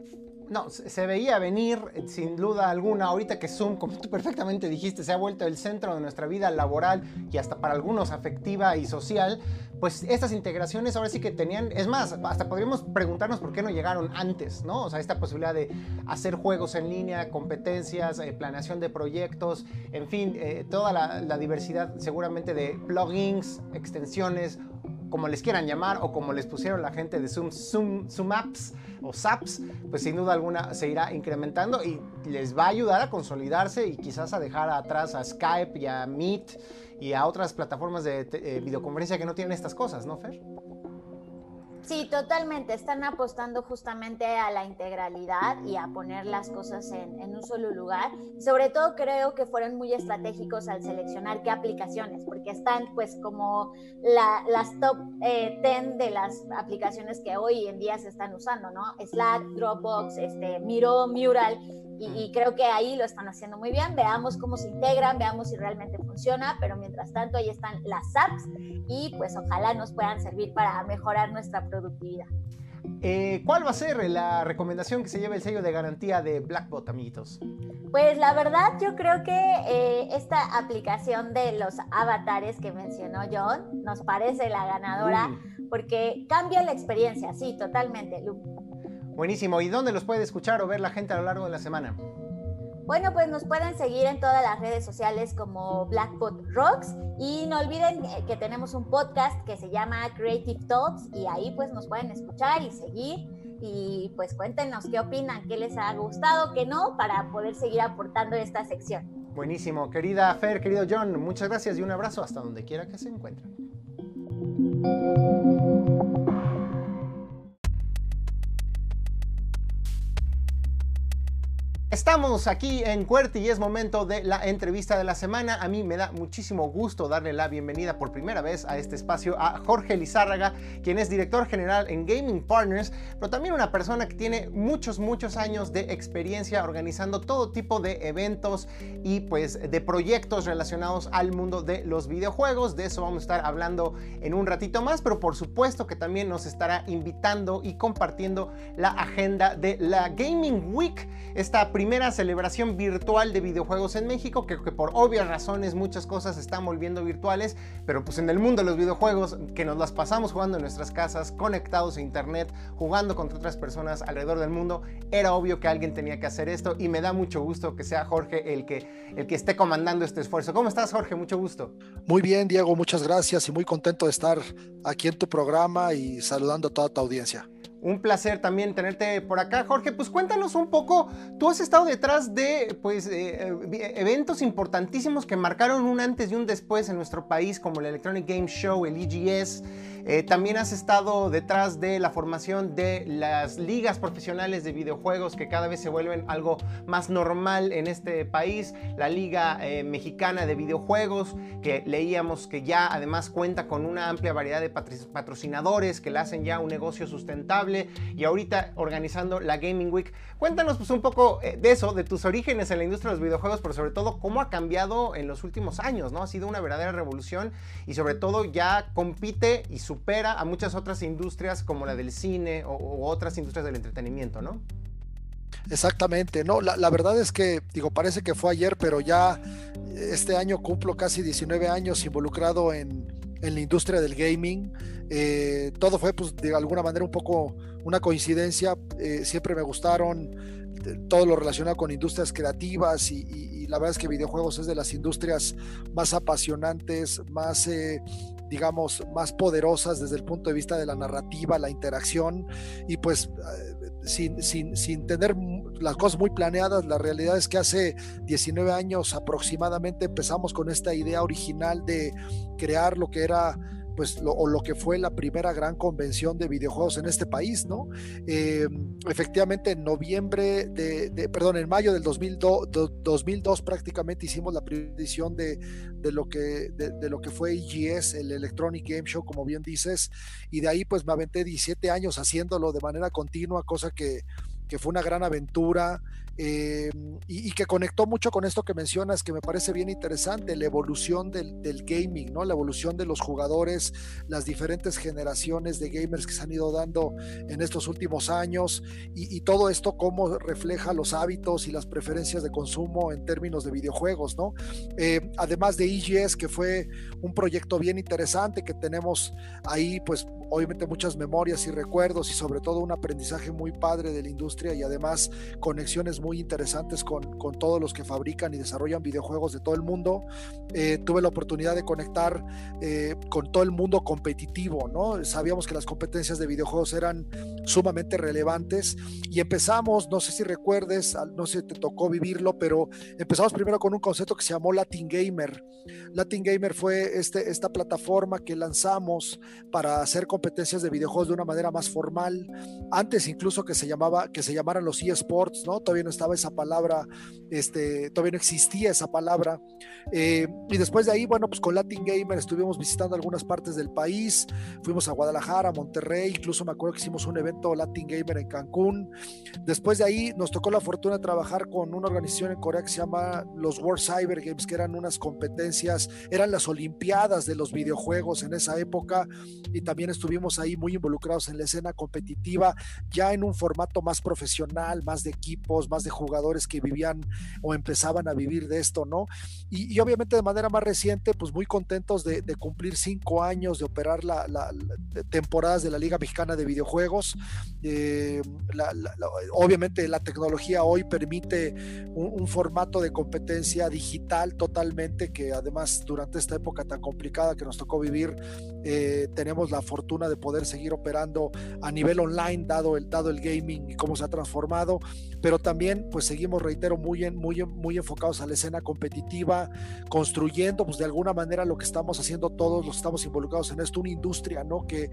No, se veía venir sin duda alguna, ahorita que Zoom, como tú perfectamente dijiste, se ha vuelto el centro de nuestra vida laboral y hasta para algunos afectiva y social, pues estas integraciones ahora sí que tenían, es más, hasta podríamos preguntarnos por qué no llegaron antes, ¿no? O sea, esta posibilidad de hacer juegos en línea, competencias, eh, planeación de proyectos, en fin, eh, toda la, diversidad seguramente de plugins, extensiones, como les quieran llamar o como les pusieron la gente de Zoom, Zoom, Zoom Apps o SAPs, pues sin duda alguna se irá incrementando y les va a ayudar a consolidarse y quizás a dejar atrás a Skype y a Meet y a otras plataformas de eh, videoconferencia que no tienen estas cosas, ¿no, Fer? Sí, totalmente. Están apostando justamente a la integralidad y a poner las cosas en, un solo lugar. Sobre todo creo que fueron muy estratégicos al seleccionar qué aplicaciones, porque están pues como las top 10 eh, de las aplicaciones que hoy en día se están usando, ¿no? Slack, Dropbox, este, Miro, Mural y, creo que ahí lo están haciendo muy bien. Veamos cómo se integran, veamos si realmente funciona, pero mientras tanto ahí están las apps y pues ojalá nos puedan servir para mejorar nuestra productividad. Eh, ¿Cuál va a ser la recomendación que se lleve el sello de garantía de Blackbot, amiguitos? Pues la verdad yo creo que eh, esta aplicación de los avatares que mencionó John nos parece la ganadora porque cambia la experiencia, sí, totalmente. Buenísimo. ¿Y dónde los puede escuchar o ver la gente a lo largo de la semana? Bueno, pues nos pueden seguir en todas las redes sociales como Blackbot Rocks y no olviden que tenemos un podcast que se llama Creative Talks y ahí pues nos pueden escuchar y seguir y pues cuéntenos qué opinan, qué les ha gustado, qué no, para poder seguir aportando esta sección. Buenísimo, querida Fer, querido John, muchas gracias y un abrazo hasta donde quiera que se encuentren. Estamos aquí en Cuerti y es momento de la entrevista de la semana. A mí me da muchísimo gusto darle la bienvenida por primera vez a este espacio a Jorge Lizárraga, quien es director general en Gaming Partners, pero también una persona que tiene muchos, muchos años de experiencia organizando todo tipo de eventos y pues de proyectos relacionados al mundo de los videojuegos. De eso vamos a estar hablando en un ratito más, pero por supuesto que también nos estará invitando y compartiendo la agenda de la Gaming Week, esta primera primera celebración virtual de videojuegos en México, que, por obvias razones muchas cosas se están volviendo virtuales, pero pues en el mundo de los videojuegos, que nos las pasamos jugando en nuestras casas, conectados a internet, jugando contra otras personas alrededor del mundo, era obvio que alguien tenía que hacer esto y me da mucho gusto que sea Jorge el que, el que esté comandando este esfuerzo. ¿Cómo estás Jorge? Mucho gusto. Muy bien Diego, muchas gracias y muy contento de estar aquí en tu programa y saludando a toda tu audiencia. Un placer también tenerte por acá, Jorge. Pues cuéntanos un poco, tú has estado detrás de pues, eh, eh, eventos importantísimos que marcaron un antes y un después en nuestro país, como el Electronic Game Show, el EGS. Eh, también has estado detrás de la formación de las ligas profesionales de videojuegos que cada vez se vuelven algo más normal en este país. La Liga Mexicana de Videojuegos, que leíamos que ya además cuenta con una amplia variedad de patrocinadores que le hacen ya un negocio sustentable y ahorita organizando la Gaming Week. Cuéntanos pues un poco eh, de eso, de tus orígenes en la industria de los videojuegos, pero sobre todo cómo ha cambiado en los últimos años, ¿no? Ha sido una verdadera revolución y sobre todo ya compite y supera a muchas otras industrias como la del cine o, otras industrias del entretenimiento, ¿no? Exactamente, no, la, verdad es que, digo, parece que fue ayer, pero ya este año cumplo casi 19 años involucrado en, en la industria del gaming. Eh, todo fue, pues, de alguna manera un poco una coincidencia. Eh, siempre me gustaron eh, todo lo relacionado con industrias creativas y, la verdad es que videojuegos es de las industrias más apasionantes, más, digamos, más poderosas desde el punto de vista de la narrativa, la interacción y pues sin, sin, sin, tener las cosas muy planeadas, la realidad es que hace 19 años aproximadamente empezamos con esta idea original de crear lo que era pues lo, o lo que fue la primera gran convención de videojuegos en este país, ¿no? Eh, efectivamente, en noviembre de, perdón, en mayo del 2002, 2002 prácticamente hicimos la edición de, de lo que, de, lo que fue EGS, el Electronic Game Show, como bien dices, y de ahí pues me aventé 17 años haciéndolo de manera continua, cosa que que fue una gran aventura eh, y, que conectó mucho con esto que mencionas, que me parece bien interesante, la evolución del, gaming, ¿no? La evolución de los jugadores, las diferentes generaciones de gamers que se han ido dando en estos últimos años y, todo esto cómo refleja los hábitos y las preferencias de consumo en términos de videojuegos, ¿no? Eh, además de EGS, que fue un proyecto bien interesante que tenemos ahí, pues obviamente muchas memorias y recuerdos y sobre todo un aprendizaje muy padre de la industria y además conexiones muy interesantes con, con todos los que fabrican y desarrollan videojuegos de todo el mundo. Eh, tuve la oportunidad de conectar eh, con todo el mundo competitivo, ¿no? Sabíamos que las competencias de videojuegos eran sumamente relevantes y empezamos, no sé si recuerdes, no sé si te tocó vivirlo, pero empezamos primero con un concepto que se llamó Latin Gamer. Latin Gamer fue este, esta plataforma que lanzamos para hacer competencias de videojuegos de una manera más formal, antes incluso que se llamaba, que se llamaran los eSports, ¿no? Todavía no estaba esa palabra, este, todavía no existía esa palabra. Eh, y después de ahí, bueno, pues con Latin Gamer estuvimos visitando algunas partes del país, fuimos a Guadalajara, Monterrey, incluso me acuerdo que hicimos un evento Latin Gamer en Cancún. Después de ahí nos tocó la fortuna de trabajar con una organización en Corea que se llama los World Cyber Games, que eran unas competencias, eran las Olimpiadas de los videojuegos en esa época y también estuvimos ahí muy involucrados en la escena competitiva, ya en un formato más profesional, más de equipos, más de jugadores que vivían o empezaban a vivir de esto, ¿no? Y, obviamente de manera más reciente, pues muy contentos de, cumplir cinco años de operar la, la, temporadas de la Liga Mexicana de Videojuegos. Eh, obviamente la tecnología hoy permite un, formato de competencia digital totalmente que además durante esta época tan complicada que nos tocó vivir, eh, tenemos la fortuna de poder seguir operando a nivel online, dado el, dado el gaming y cómo se ha transformado, pero también pues seguimos, reitero, muy, muy, muy enfocados a la escena competitiva, construyendo pues de alguna manera lo que estamos haciendo todos los que estamos involucrados en esto, una industria, ¿no? Que,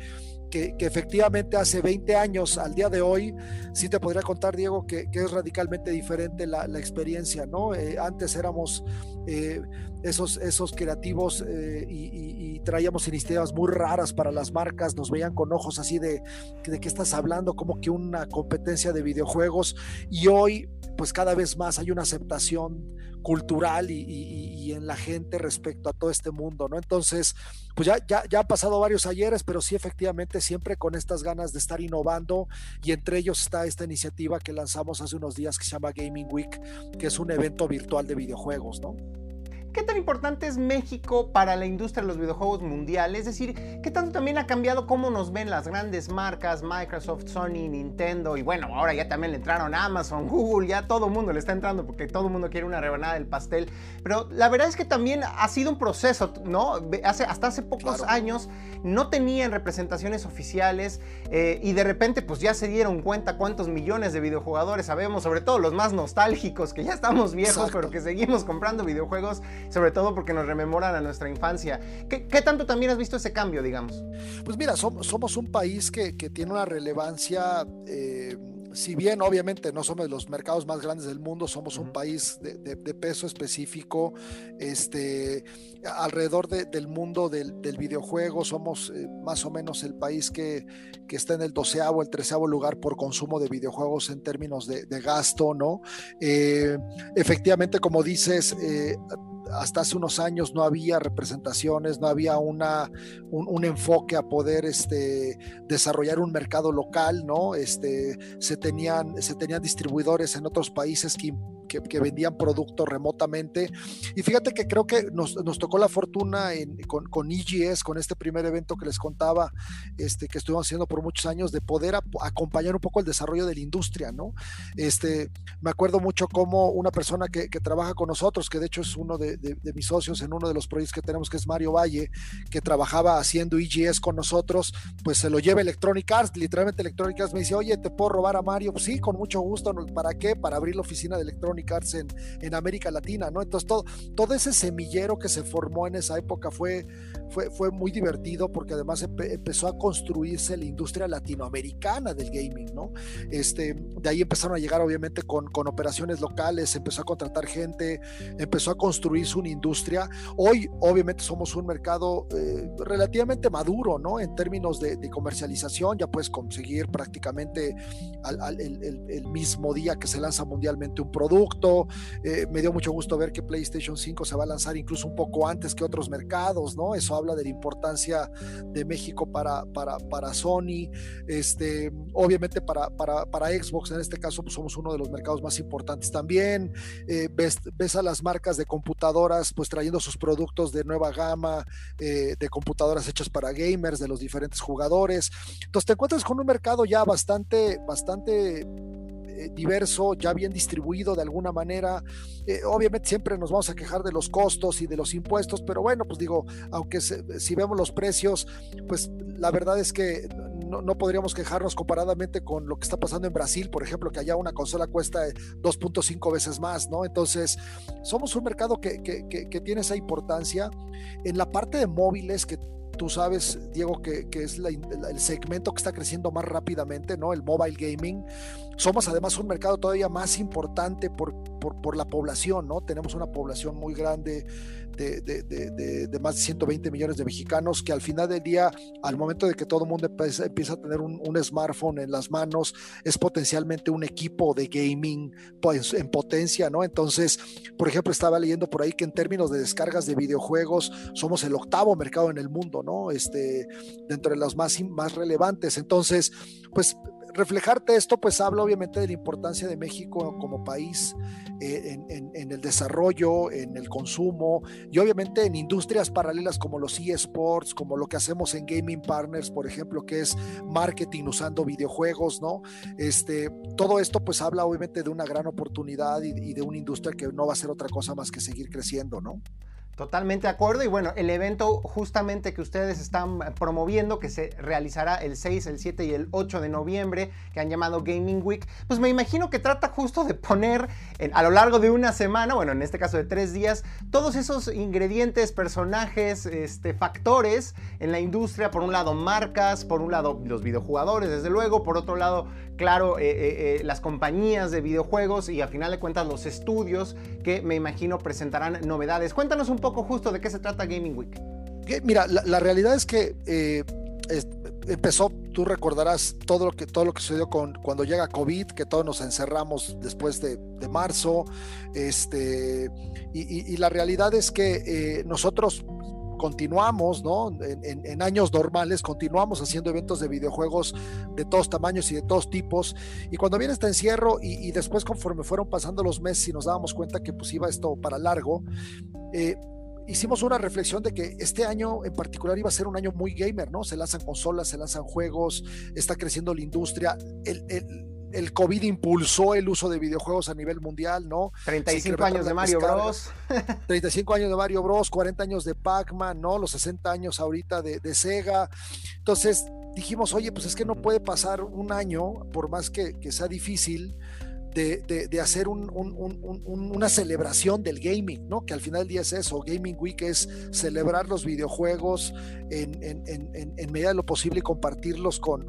que, efectivamente hace 20 años al día de hoy, sí te podría contar, Diego, que, es radicalmente diferente la, la experiencia, ¿no? Eh, antes éramos eh, esos, esos creativos eh, y, traíamos iniciativas muy raras para las marcas, nos veían con ojos así de, de qué estás hablando, como que una competencia de videojuegos y hoy pues cada vez más hay una aceptación cultural y, en la gente respecto a todo este mundo, ¿no? Entonces, pues ya, ya, ya han pasado varios ayeres, pero sí efectivamente siempre con estas ganas de estar innovando y entre ellos está esta iniciativa que lanzamos hace unos días que se llama Gaming Week, que es un evento virtual de videojuegos, ¿no? ¿Qué tan importante es México para la industria de los videojuegos mundiales? Es decir, ¿qué tanto también ha cambiado cómo nos ven las grandes marcas, Microsoft, Sony, Nintendo? Y bueno, ahora ya también le entraron Amazon, *laughs* Google, ya todo el mundo le está entrando porque todo el mundo quiere una rebanada del pastel. Pero la verdad es que también ha sido un proceso, ¿no? Hace, hasta hace pocos años no tenían representaciones oficiales eh, y de repente pues ya se dieron cuenta cuántos millones de videojugadores sabemos, sobre todo los más nostálgicos, que ya estamos viejos, pero que seguimos comprando videojuegos sobre todo porque nos rememoran a nuestra infancia. ¿Qué, tanto también has visto ese cambio, digamos? Pues mira, somos, un país que, tiene una relevancia... Eh, si bien obviamente no somos los mercados más grandes del mundo, somos un país de, peso específico, este, alrededor del mundo del, videojuego, somos eh, más o menos el país que, está en el doceavo, el treceavo lugar por consumo de videojuegos en términos de, gasto, ¿no? Eh, efectivamente, como dices, hasta hace unos años no había representaciones, no había una, un, enfoque a poder este, desarrollar un mercado local, ¿no? Este, se, tenían, se tenían distribuidores en otros países que que, vendían productos remotamente. Y fíjate que creo que nos, tocó la fortuna con, con, EGS, con este primer evento que les contaba, este, que estuvimos haciendo por muchos años, de poder acompañar un poco el desarrollo de la industria, ¿no? Este, me acuerdo mucho como una persona que, trabaja con nosotros, que de hecho es uno de, mis socios en uno de los proyectos que tenemos, que es Mario Valle, que trabajaba haciendo EGS con nosotros, pues se lo lleva Electronic Arts, literalmente Electronic Arts me dice, oye, ¿te puedo robar a Mario? Pues sí, con mucho gusto, ¿para qué? Para abrir la oficina de Electronic en, en, América Latina, ¿no? Entonces todo, todo ese semillero que se formó en esa época fue, fue, fue muy divertido porque además empezó a construirse la industria latinoamericana del gaming, ¿no? Este, de ahí empezaron a llegar obviamente con, con operaciones locales, empezó a contratar gente, empezó a construirse una industria. Hoy obviamente somos un mercado eh, relativamente maduro, ¿no? En términos de, comercialización, ya puedes conseguir prácticamente al, el, el mismo día que se lanza mundialmente un producto eh, me dio mucho gusto ver que PlayStation 5 se va a lanzar incluso un poco antes que otros mercados, ¿no? Eso habla de la importancia de México para, para, para Sony, este, obviamente para, para, para Xbox en este caso pues somos uno de los mercados más importantes también. Eh, ves, ves, a las marcas de pues trayendo sus productos de nueva gama, eh, de computadoras hechas para gamers, de los diferentes jugadores. Entonces te encuentras con un mercado ya bastante, bastante eh, diverso, ya bien distribuido de alguna manera. Eh, obviamente siempre nos vamos a quejar de los costos y de los impuestos, pero bueno, pues digo, aunque si vemos los precios, pues la verdad es que no, podríamos quejarnos comparadamente con lo que está pasando en Brasil, por ejemplo, que allá una consola cuesta 2.5 veces más, ¿no? Entonces, somos un mercado que, que tiene esa importancia. En la parte de móviles, que Tú sabes, Diego, que, es el segmento que está creciendo más rápidamente, ¿no? El mobile gaming. Somos además un mercado todavía más importante por, por, la población, ¿no? Tenemos una población muy grande de, más de 120 millones de mexicanos que al final del día, al momento de que todo el mundo empieza, a tener un, smartphone en las manos, es potencialmente un equipo de gaming pues, en potencia, ¿no? Entonces, por ejemplo, estaba leyendo por ahí que en términos de descargas de videojuegos somos el octavo mercado en el mundo, ¿no? Este, dentro de los más, más relevantes. Entonces, pues reflejarte esto, pues habla obviamente de la importancia de México como país eh, en, el desarrollo, en el consumo y obviamente en industrias paralelas como los eSports, como lo que hacemos en Gaming Partners, por ejemplo, que es marketing usando videojuegos, ¿no? Este, todo esto pues habla obviamente de una gran oportunidad y, y de una industria que no va a ser otra cosa más que seguir creciendo, ¿no? Totalmente de acuerdo. Y bueno, el evento justamente que ustedes están promoviendo, que se realizará el 6, el 7 y el 8 de noviembre, que han llamado Gaming Week, pues me imagino que trata justo de poner a lo largo de una semana, bueno, en este caso de tres días, todos esos ingredientes, personajes, este, factores en la industria, por un lado marcas, por un lado los videojugadores, desde luego, por otro lado, claro, eh, eh, eh, las compañías de videojuegos y a final de cuentas los estudios que me imagino presentarán novedades. Cuéntanos un poco justo de qué se trata Gaming Week. Mira, la, realidad es que empezó, tú recordarás todo lo que, todo lo que sucedió con, cuando llega COVID, que todos nos encerramos después de, marzo, este, y, la realidad es que eh, nosotros continuamos, ¿no? En, años normales, continuamos haciendo eventos de videojuegos de todos tamaños y de todos tipos. Y cuando viene este encierro y, después conforme fueron pasando los meses y nos dábamos cuenta que pues iba esto para largo, eh, hicimos una reflexión de que este año en particular iba a ser un año muy gamer, ¿no? Se lanzan consolas, se lanzan juegos, está creciendo la industria. El, COVID impulsó el uso de videojuegos a nivel mundial, ¿no? 35 *laughs* años de Mario Bros. 35 años de Mario Bros, 40 años de Pac-Man, ¿no? Los 60 años ahorita de, de Sega. Entonces dijimos, oye, pues es que no puede pasar un año, por más que, que sea difícil, de, hacer una celebración del gaming, ¿no? Que al final del día es eso, Gaming Week es celebrar los videojuegos en, en, medida de lo posible y compartirlos con,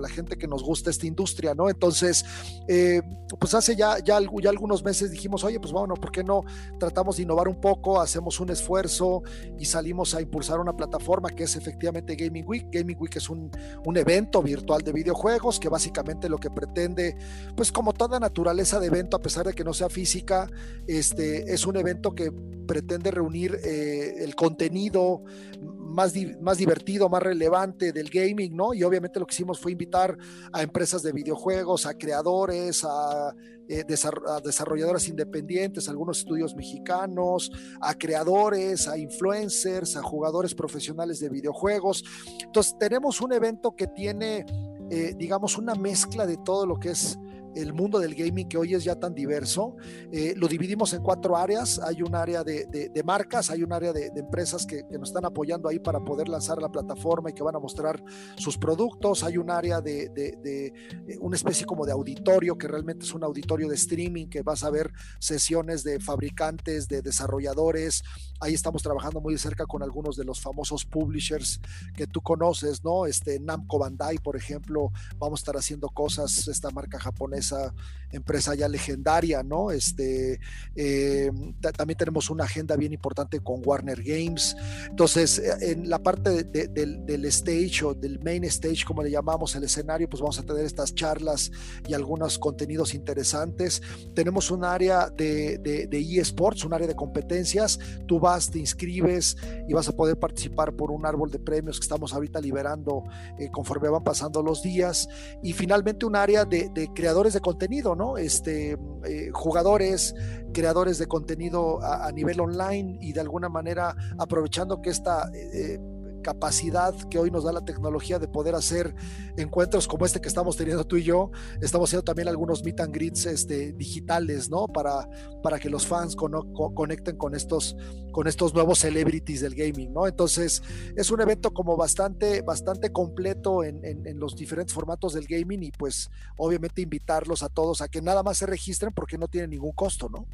la gente que nos gusta esta industria, ¿no? Entonces, eh, pues hace ya, ya, ya, algunos meses dijimos, oye, pues bueno, ¿por qué no tratamos de innovar un poco, hacemos un esfuerzo y salimos a impulsar una plataforma que es efectivamente Gaming Week? Gaming Week es un, un evento virtual de videojuegos que básicamente lo que pretende, pues como toda naturaleza, de evento, a pesar de que no sea física, este, es un evento que pretende reunir eh, el contenido más, más divertido, más relevante del gaming, ¿no? Y obviamente lo que hicimos fue invitar a empresas de videojuegos, a creadores, a, eh, a desarrolladores independientes, algunos estudios mexicanos, a creadores, a influencers, a jugadores profesionales de videojuegos. Entonces tenemos un evento que tiene, eh, digamos, una mezcla de todo lo que es el mundo del gaming que hoy es ya tan diverso. Eh, lo dividimos en cuatro áreas. Hay un área de, marcas, hay un área de, empresas que, nos están apoyando ahí para poder lanzar la plataforma y que van a mostrar sus productos. Hay un área de, eh, una especie como de auditorio, que realmente es un auditorio de streaming, que vas a ver sesiones de fabricantes, de desarrolladores. Ahí estamos trabajando muy cerca con algunos de los famosos publishers que tú conoces, ¿no? Este Namco Bandai, por ejemplo, vamos a estar haciendo cosas, esta marca japonesa esa empresa ya legendaria, ¿no? Este, eh, también tenemos una agenda bien importante con Warner Games. Entonces, eh, en la parte del, stage o del main stage, como le llamamos, el escenario, pues vamos a tener estas charlas y algunos contenidos interesantes. Tenemos un área de, de eSports, un área de competencias. Tú vas, te inscribes y vas a poder participar por un árbol de premios que estamos ahorita liberando eh, conforme van pasando los días. Y finalmente un área de creadores de contenido, ¿no? Este, eh, jugadores, creadores de contenido a, nivel online y de alguna manera aprovechando que esta eh, capacidad que hoy nos da la tecnología de poder hacer encuentros como este que estamos teniendo tú y yo. Estamos haciendo también algunos meet and greets este, digitales, ¿no? Para, para que los fans conecten con estos, con estos nuevos celebrities del gaming, ¿no? Entonces, es un evento como bastante, bastante completo en, en los diferentes formatos del gaming y pues obviamente invitarlos a todos a que nada más se registren porque no tiene ningún costo, ¿no?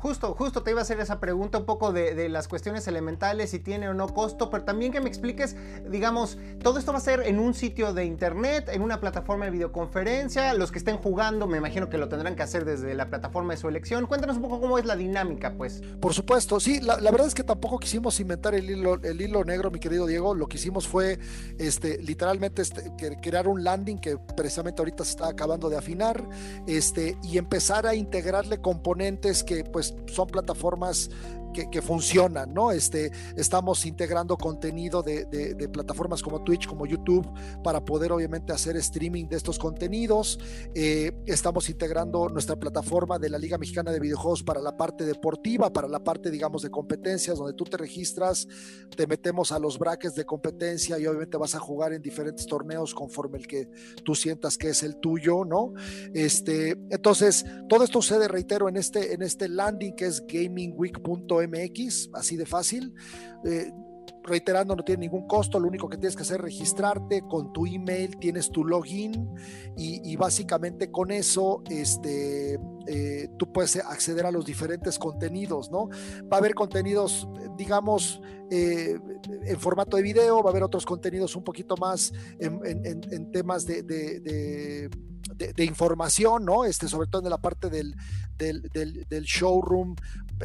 Justo, justo te iba a hacer esa pregunta un poco de, las cuestiones elementales, si tiene o no costo, pero también que me expliques, digamos, todo esto va a ser en un sitio de internet, en una plataforma de videoconferencia, los que estén jugando, me imagino que lo tendrán que hacer desde la plataforma de su elección. Cuéntanos un poco cómo es la dinámica, pues. Por supuesto, sí, la, verdad es que tampoco quisimos inventar el hilo, el hilo negro, mi querido Diego, lo que hicimos fue, este, literalmente, este, crear un landing que precisamente ahorita se está acabando de afinar, este, y empezar a integrarle componentes que, pues, son plataformas que, funcionan, ¿no? Este, estamos integrando contenido de, plataformas como Twitch, como YouTube, para poder obviamente hacer streaming de estos contenidos. Eh, estamos integrando nuestra plataforma de la Liga Mexicana de Videojuegos para la parte deportiva, para la parte, digamos, de competencias, donde tú te registras, te metemos a los brackets de competencia y obviamente vas a jugar en diferentes torneos conforme el que tú sientas que es el tuyo, ¿no? Este, entonces, todo esto sucede, reitero, en este, en este landing que es gamingweek.com MX, así de fácil. Eh, reiterando, no tiene ningún costo, lo único que tienes que hacer es registrarte con tu email, tienes tu login y, básicamente con eso este, eh, tú puedes acceder a los diferentes contenidos, ¿no? Va a haber contenidos, digamos, eh, en formato de video, va a haber otros contenidos un poquito más en, temas de, de, información, ¿no? Este, sobre todo en la parte del, del, del showroom,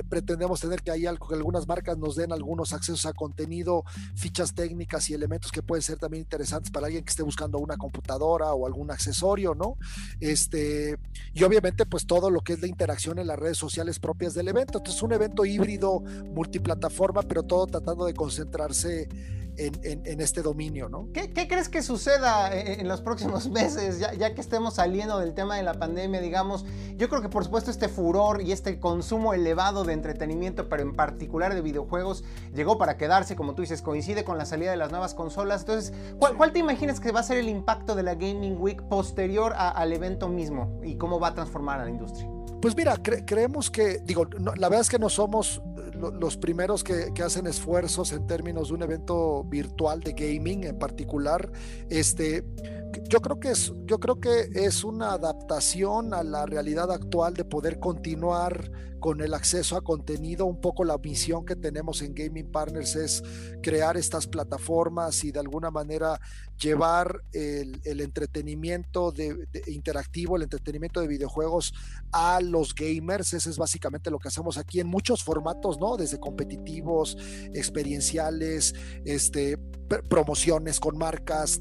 pretendemos tener que hay algo, que algunas marcas nos den algunos accesos a contenido, fichas técnicas y elementos que pueden ser también interesantes para alguien que esté buscando una computadora o algún accesorio, ¿no? Este, y obviamente, pues todo lo que es la interacción en las redes sociales propias del evento. Entonces, es un evento híbrido, multiplataforma, pero todo tratando de concentrarse en, este dominio, ¿no? ¿Qué, crees que suceda en, los próximos *laughs* meses, ya, ya, que estemos saliendo del tema de la pandemia, digamos? Yo creo que por supuesto este furor y este consumo elevado de entretenimiento, pero en particular de videojuegos, llegó para quedarse, como tú dices, coincide con la salida de las nuevas consolas. Entonces, ¿cuál, te imaginas que va a ser el impacto de la Gaming Week posterior al evento mismo y cómo va a transformar a la industria? Pues mira, creemos que, digo, la verdad es que no somos los primeros que, hacen esfuerzos en términos de un evento virtual de gaming en particular, este, yo creo que es, yo creo que es una adaptación a la realidad actual de poder continuar con el acceso a contenido. Un poco la misión que tenemos en Gaming Partners es crear estas plataformas y de alguna manera llevar el, entretenimiento interactivo, el entretenimiento de videojuegos a los gamers. Ese es básicamente lo que hacemos aquí en muchos formatos, ¿no? Desde competitivos, experienciales, este, promociones con marcas,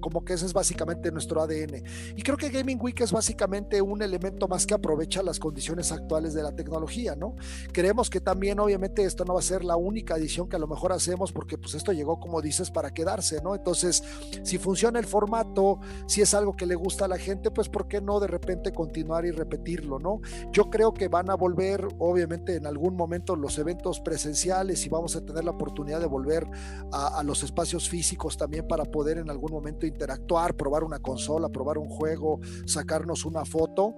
como que ese es básicamente nuestro ADN. Y creo que Gaming Week es básicamente un elemento más que aprovecha las condiciones actuales de la tecnología, ¿no? Creemos que también, obviamente, esto no va a ser la única edición que a lo mejor hacemos, porque pues esto llegó, como dices, para quedarse, ¿no? Entonces, si funciona el formato, si es algo que le gusta a la gente, pues ¿por qué no de repente continuar y repetirlo, ¿no? Yo creo que van a volver, obviamente, en algún momento los eventos presenciales y vamos a tener la oportunidad de volver a, a los espacios físicos también para poder en algún momento interactuar, probar una consola, probar un juego, sacarnos una foto.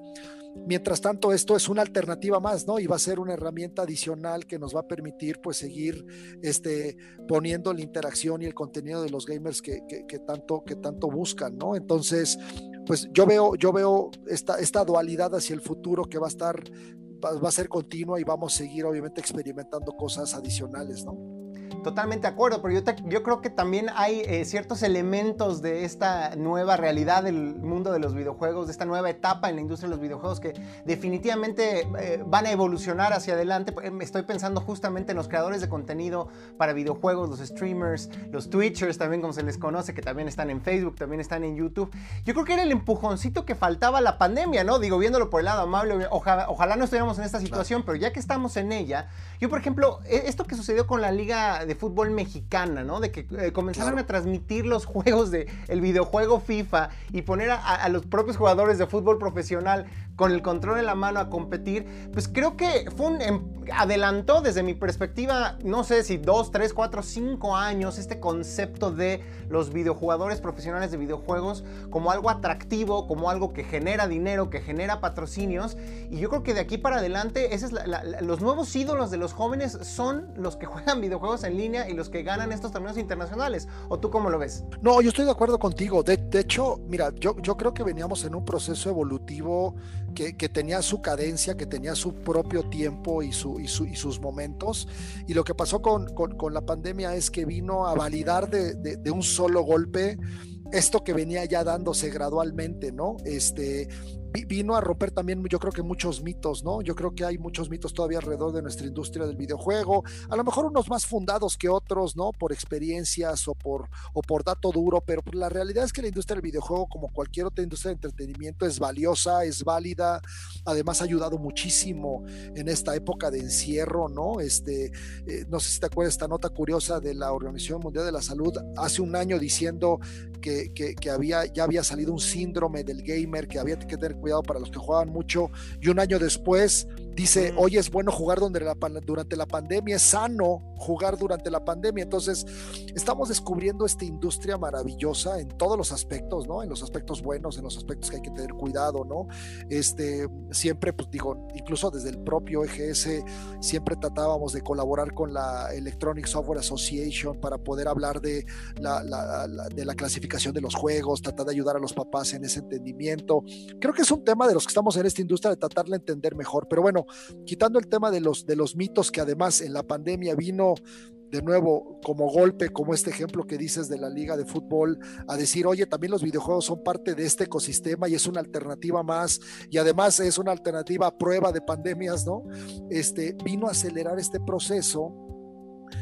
Mientras tanto, esto es una alternativa más, ¿no? Y va a ser una herramienta adicional que nos va a permitir, pues, seguir este, poniendo la interacción y el contenido de los gamers que, tanto, que tanto buscan, ¿no? Entonces, pues yo veo, yo veo esta, esta dualidad hacia el futuro que va a estar, va a ser continua y vamos a seguir, obviamente, experimentando cosas adicionales, ¿no? Totalmente de acuerdo, pero yo, yo creo que también hay eh, ciertos elementos de esta nueva realidad del mundo de los videojuegos, de esta nueva etapa en la industria de los videojuegos que definitivamente eh, van a evolucionar hacia adelante. Eh, estoy pensando justamente en los creadores de contenido para videojuegos, los streamers, los twitchers también como se les conoce, que también están en Facebook, también están en YouTube. Yo creo que era el empujoncito que faltaba la pandemia, ¿no? Digo, viéndolo por el lado amable, ojalá, ojalá no estuviéramos en esta situación, pero ya que estamos en ella, yo por ejemplo, e, esto que sucedió con la liga de fútbol mexicana, ¿no? De que eh, comenzaron a transmitir los juegos del el videojuego FIFA y poner a, los propios jugadores de fútbol profesional con el control en la mano a competir, pues creo que fue un, em, adelantó desde mi perspectiva, no sé si dos, tres, cuatro, cinco años, este concepto de los videojugadores profesionales de videojuegos como algo atractivo, como algo que genera dinero, que genera patrocinios. Y yo creo que de aquí para adelante, los nuevos ídolos de los jóvenes son los que *laughs* juegan videojuegos en línea y los que ganan estos torneos internacionales. ¿O tú cómo lo ves? No, yo estoy de acuerdo contigo. De, hecho, mira, yo, yo creo que veníamos en un proceso evolutivo que, tenía su cadencia, que tenía su propio tiempo y, su, y, sus momentos. Y lo que pasó con, la pandemia es que vino a validar de, de un solo golpe esto que venía ya dándose gradualmente, ¿no? Este, vino a romper también, yo creo que muchos mitos, ¿no? Yo creo que hay muchos mitos todavía alrededor de nuestra industria del videojuego, a lo mejor unos más fundados que otros, ¿no? Por experiencias o por, o por dato duro, pero la realidad es que la industria del videojuego, como cualquier otra industria de entretenimiento, es valiosa, es válida, además ha ayudado muchísimo en esta época de encierro, ¿no? Este, eh, no sé si te acuerdas esta nota curiosa de la Organización Mundial de la Salud hace un año diciendo que, que, que había, ya había salido un síndrome del gamer, que había que tener cuidado para los que juegan mucho. Y un año después Dice, hoy es bueno jugar durante la, durante la pandemia, es sano jugar durante la pandemia. Entonces, estamos descubriendo esta industria maravillosa en todos los aspectos, ¿no? En los aspectos buenos, en los aspectos que hay que tener cuidado, ¿no? Este, siempre, pues digo, incluso desde el propio EGS, siempre tratábamos de colaborar con la Electronic Software Association para poder hablar de la, de la clasificación de los juegos, tratar de ayudar a los papás en ese entendimiento. Creo que es un tema de los que estamos en esta industria de tratar de entender mejor. Pero bueno, quitando el tema de los, de los mitos que además en la pandemia vino de nuevo, como golpe, como este ejemplo que dices de la liga de fútbol, a decir, oye, también los videojuegos son parte de este ecosistema y es una alternativa más, y además es una alternativa a prueba de pandemias, ¿no? Este, vino a acelerar este proceso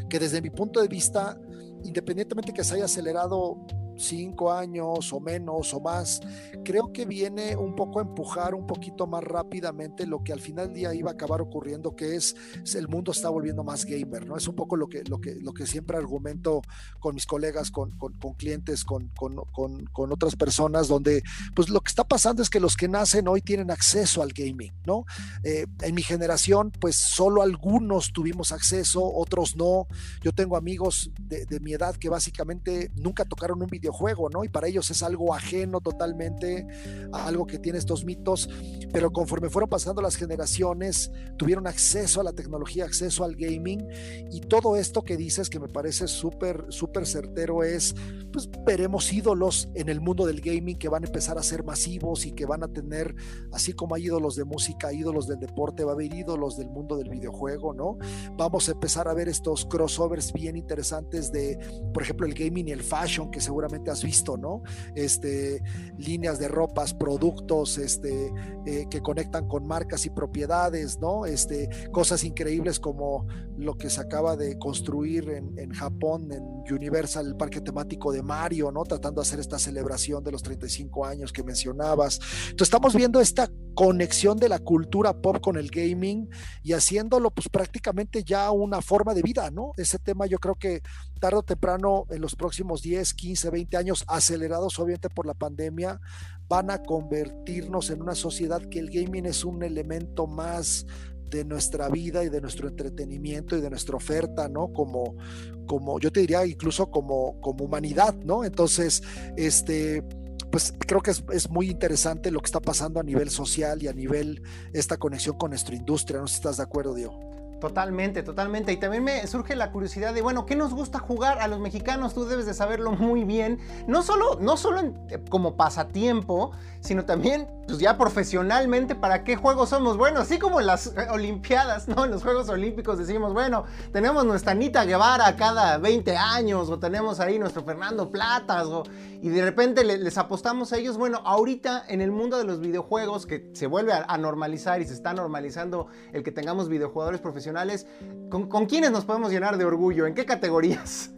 que desde mi punto de vista, independientemente que se haya acelerado cinco años o menos o más, creo que viene un poco a empujar un poquito más rápidamente lo que al final del día iba a acabar ocurriendo, que es, el mundo está volviendo más gamer, ¿no? Es un poco lo que, lo que, lo que siempre argumento con mis colegas, con, con, clientes, con, con, otras personas, donde pues lo que está pasando es que los que nacen hoy tienen acceso al gaming, ¿no? Eh, en mi generación, pues solo algunos tuvimos acceso, otros no. Yo tengo amigos de, de mi edad que básicamente nunca tocaron un video juego, ¿no? Y para ellos es algo ajeno totalmente algo que tiene estos mitos, pero conforme fueron pasando las generaciones, tuvieron acceso a la tecnología, acceso al gaming, y todo esto que dices que me parece súper, súper certero es, pues veremos ídolos en el mundo del gaming que van a empezar a ser masivos y que van a tener, así como hay ídolos de música, ídolos del deporte, va a haber ídolos del mundo del videojuego, ¿no? Vamos a empezar a ver estos crossovers bien interesantes de, por ejemplo, el gaming y el fashion, que seguramente has visto, ¿no? Este, líneas de ropas, productos, este, eh, que conectan con marcas y propiedades, ¿no? Este, cosas increíbles como lo que se acaba de construir en, en Japón, en Universal, el parque temático de Mario, ¿no? Tratando de hacer esta celebración de los 35 años que mencionabas. Entonces estamos viendo esta conexión de la cultura pop con el gaming y haciéndolo pues prácticamente ya una forma de vida, ¿no? Ese tema yo creo que tarde o temprano en los próximos 10, 15, 20 años, acelerados obviamente por la pandemia, van a convertirnos en una sociedad que el gaming es un elemento más de nuestra vida y de nuestro entretenimiento y de nuestra oferta, ¿no? Como, como yo te diría incluso como, como humanidad, ¿no? Entonces, este, pues creo que es, muy interesante lo que está pasando a nivel social y a nivel esta conexión con nuestra industria. No si estás de acuerdo, Diego. Totalmente, totalmente. Y también me surge la curiosidad de, bueno, ¿qué nos gusta jugar a los mexicanos? Tú debes de saberlo muy bien. No solo, no solo eh, como pasatiempo, sino también, pues ya profesionalmente, ¿para qué juegos somos buenos? Así como en las eh, Olimpiadas, ¿no? En los Juegos Olímpicos decimos, bueno, tenemos nuestra Anita Guevara cada 20 años, o tenemos ahí nuestro Fernando Platas, y de repente les apostamos a ellos. Bueno, ahorita en el mundo de los videojuegos, que se vuelve a, normalizar y se está normalizando el que tengamos videojugadores profesionales, ¿con, ¿con quiénes nos podemos llenar de orgullo? ¿En qué categorías?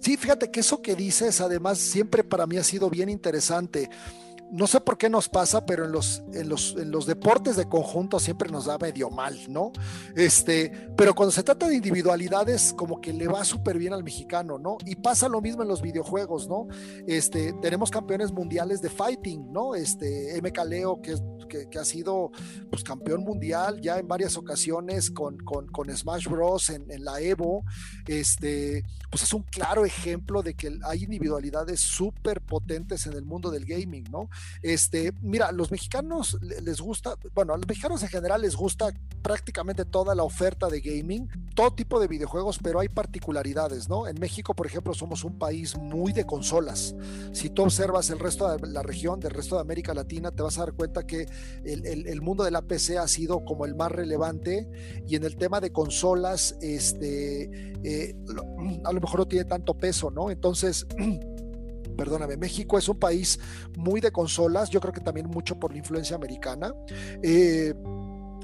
Sí, fíjate que eso que dices, además, siempre para mí ha sido bien interesante no sé por qué nos pasa, pero en los, en los, en los deportes de conjunto siempre nos da medio mal, ¿no? Este, pero cuando se trata de individualidades, como que le va súper bien al mexicano, ¿no? Y pasa lo mismo en los videojuegos, ¿no? Este, tenemos campeones mundiales de fighting, ¿no? Este, M. Caleo, que, que, ha sido pues, campeón mundial ya en varias ocasiones con, con, con Smash Bros. En, en, la Evo, este, pues es un claro ejemplo de que hay individualidades súper potentes en el mundo del gaming, ¿no? Este, mira, los mexicanos les gusta, bueno, a los mexicanos en general les gusta prácticamente toda la oferta de gaming, todo tipo de videojuegos, pero hay particularidades, ¿no? En México, por ejemplo, somos un país muy de consolas. Si tú observas el resto de la región, del resto de América Latina, te vas a dar cuenta que el, mundo de la PC ha sido como el más relevante y en el tema de consolas, este, eh, a lo mejor no tiene tanto peso, ¿no? Entonces... *clears throat* perdóname, México es un país muy de consolas, yo creo que también mucho por la influencia americana. Eh,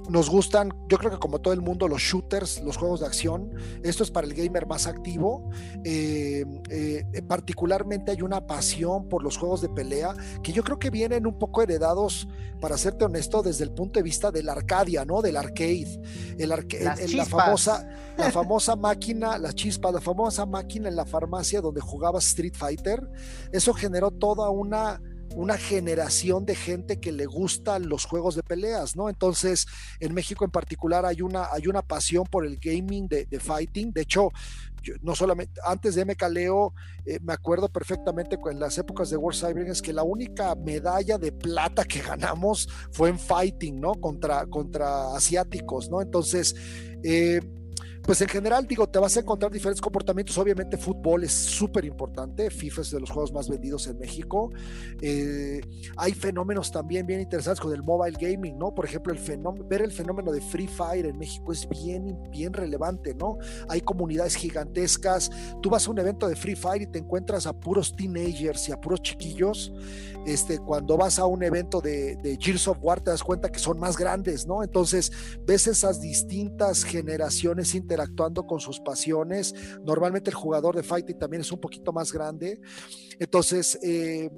nos gustan, yo creo que como todo el mundo, los shooters, los juegos de acción. Esto es para el gamer más activo. Eh, eh, particularmente hay una pasión por los juegos de pelea que yo creo que vienen un poco heredados, para serte honesto, desde el punto de vista del Arcadia, ¿no? Del arcade. El la famosa, la *laughs* famosa máquina, la chispa, la famosa máquina en la farmacia donde jugaba Street Fighter. Eso generó toda una una generación de gente que le gustan los juegos de peleas, ¿no? Entonces, en México en particular hay una, hay una pasión por el gaming de, fighting. De hecho, no solamente antes de MKLeo, eh, me acuerdo perfectamente en las épocas de World Cyber es que la única medalla de plata que ganamos fue en fighting, ¿no? Contra, contra asiáticos, ¿no? Entonces, eh, pues en general, digo, te vas a encontrar diferentes comportamientos. Obviamente, fútbol es súper importante. FIFA es de los juegos más vendidos en México. Eh, hay fenómenos también bien interesantes con el mobile gaming, ¿no? Por ejemplo, ver el fenómeno de Free Fire en México es bien, bien relevante, ¿no? Hay comunidades gigantescas. Tú vas a un evento de Free Fire y te encuentras a puros teenagers y a puros chiquillos. Este, cuando vas a un evento de, de Gears of War, te das cuenta que son más grandes, ¿no? Entonces, ves esas distintas generaciones interactuando con sus pasiones. Normalmente el jugador de fighting también es un poquito más grande. Entonces, eh,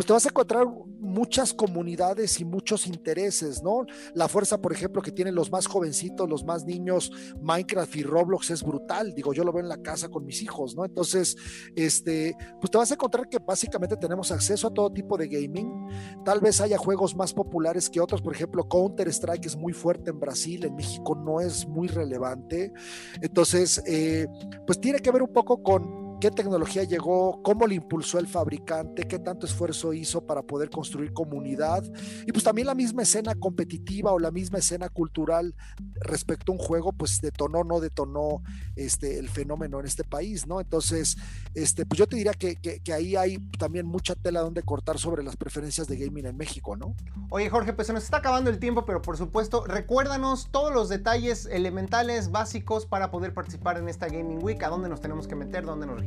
pues te vas a encontrar muchas comunidades y muchos intereses, ¿no? La fuerza, por ejemplo, que tienen los más jovencitos, los más niños, Minecraft y Roblox es brutal, digo, yo lo veo en la casa con mis hijos, ¿no? Entonces, este, pues te vas a encontrar que básicamente tenemos acceso a todo tipo de gaming, tal vez haya juegos más populares que otros, por ejemplo, Counter Strike es muy fuerte en Brasil, en México no es muy relevante, entonces, eh, pues tiene que ver un poco con qué tecnología llegó, cómo le impulsó el fabricante, qué tanto esfuerzo hizo para poder construir comunidad y pues también la misma escena competitiva o la misma escena cultural respecto a un juego pues detonó no detonó este el fenómeno en este país, ¿no? Entonces, este pues yo te diría que, que, ahí hay también mucha tela donde cortar sobre las preferencias de gaming en México, ¿no? Oye Jorge, pues se nos está acabando el tiempo, pero por supuesto recuérdanos todos los detalles elementales, básicos para poder participar en esta Gaming Week, a dónde nos tenemos que meter, dónde nos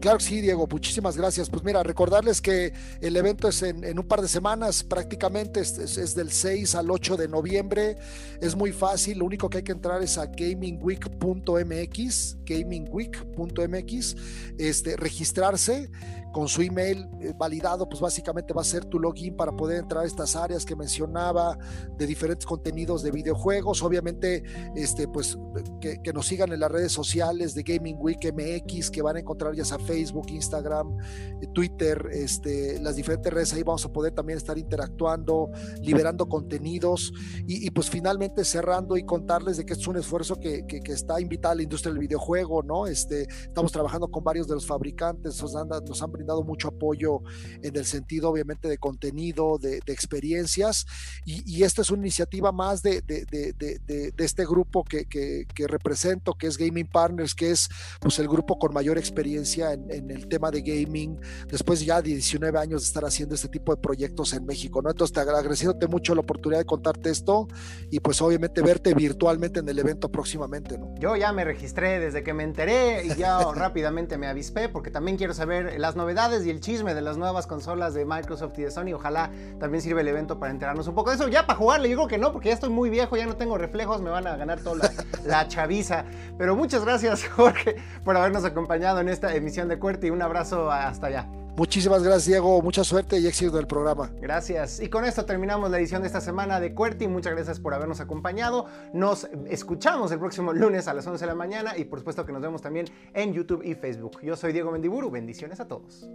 Claro que sí, Diego, muchísimas gracias. Pues mira, recordarles que el evento es en, un par de semanas, prácticamente es, del 6 al 8 de noviembre. Es muy fácil, lo único que hay que entrar es a gamingweek.mx, gamingweek.mx, este, registrarse con su email eh, validado, pues básicamente va a ser tu login para poder entrar a estas áreas que mencionaba de diferentes contenidos de videojuegos. Obviamente, este, pues que, nos sigan en las redes sociales de Gaming Week MX, que van a encontrar ya sea Facebook, Instagram, eh, Twitter, este, las diferentes redes. Ahí vamos a poder también estar interactuando, liberando contenidos y, pues finalmente cerrando y contarles de que es un esfuerzo que, que, está invitada a la industria del videojuego, ¿no? Este, estamos trabajando con varios de los fabricantes, nos nos han dado mucho apoyo en el sentido obviamente de contenido, de, experiencias, y, esta es una iniciativa más de, de, este grupo que, que, represento, que es Gaming Partners, que es pues el grupo con mayor experiencia en, el tema de gaming, después ya de 19 años de estar haciendo este tipo de proyectos en México, ¿no? Entonces te agradeciéndote mucho la oportunidad de contarte esto y pues obviamente verte virtualmente en el evento próximamente, ¿no? Yo ya me registré desde que me enteré y ya *laughs* rápidamente me avispé porque también quiero saber las novedades y el chisme de las nuevas consolas de Microsoft y de Sony. Ojalá también sirva el evento para enterarnos un poco de eso. Ya para jugarle, yo creo que no, porque ya estoy muy viejo, ya no tengo reflejos, me van a ganar toda la, *laughs* la chaviza. Pero muchas gracias, *laughs* Jorge, por habernos acompañado en esta emisión de Cuerte y un abrazo hasta allá. Muchísimas gracias, Diego. Mucha suerte y éxito del programa. Gracias. Y con esto terminamos la edición de esta semana de QWERTY. Muchas gracias por habernos acompañado. Nos escuchamos el próximo lunes a las 11 de la mañana y por supuesto que nos vemos también en YouTube y Facebook. Yo soy Diego Mendiburu. Bendiciones a todos.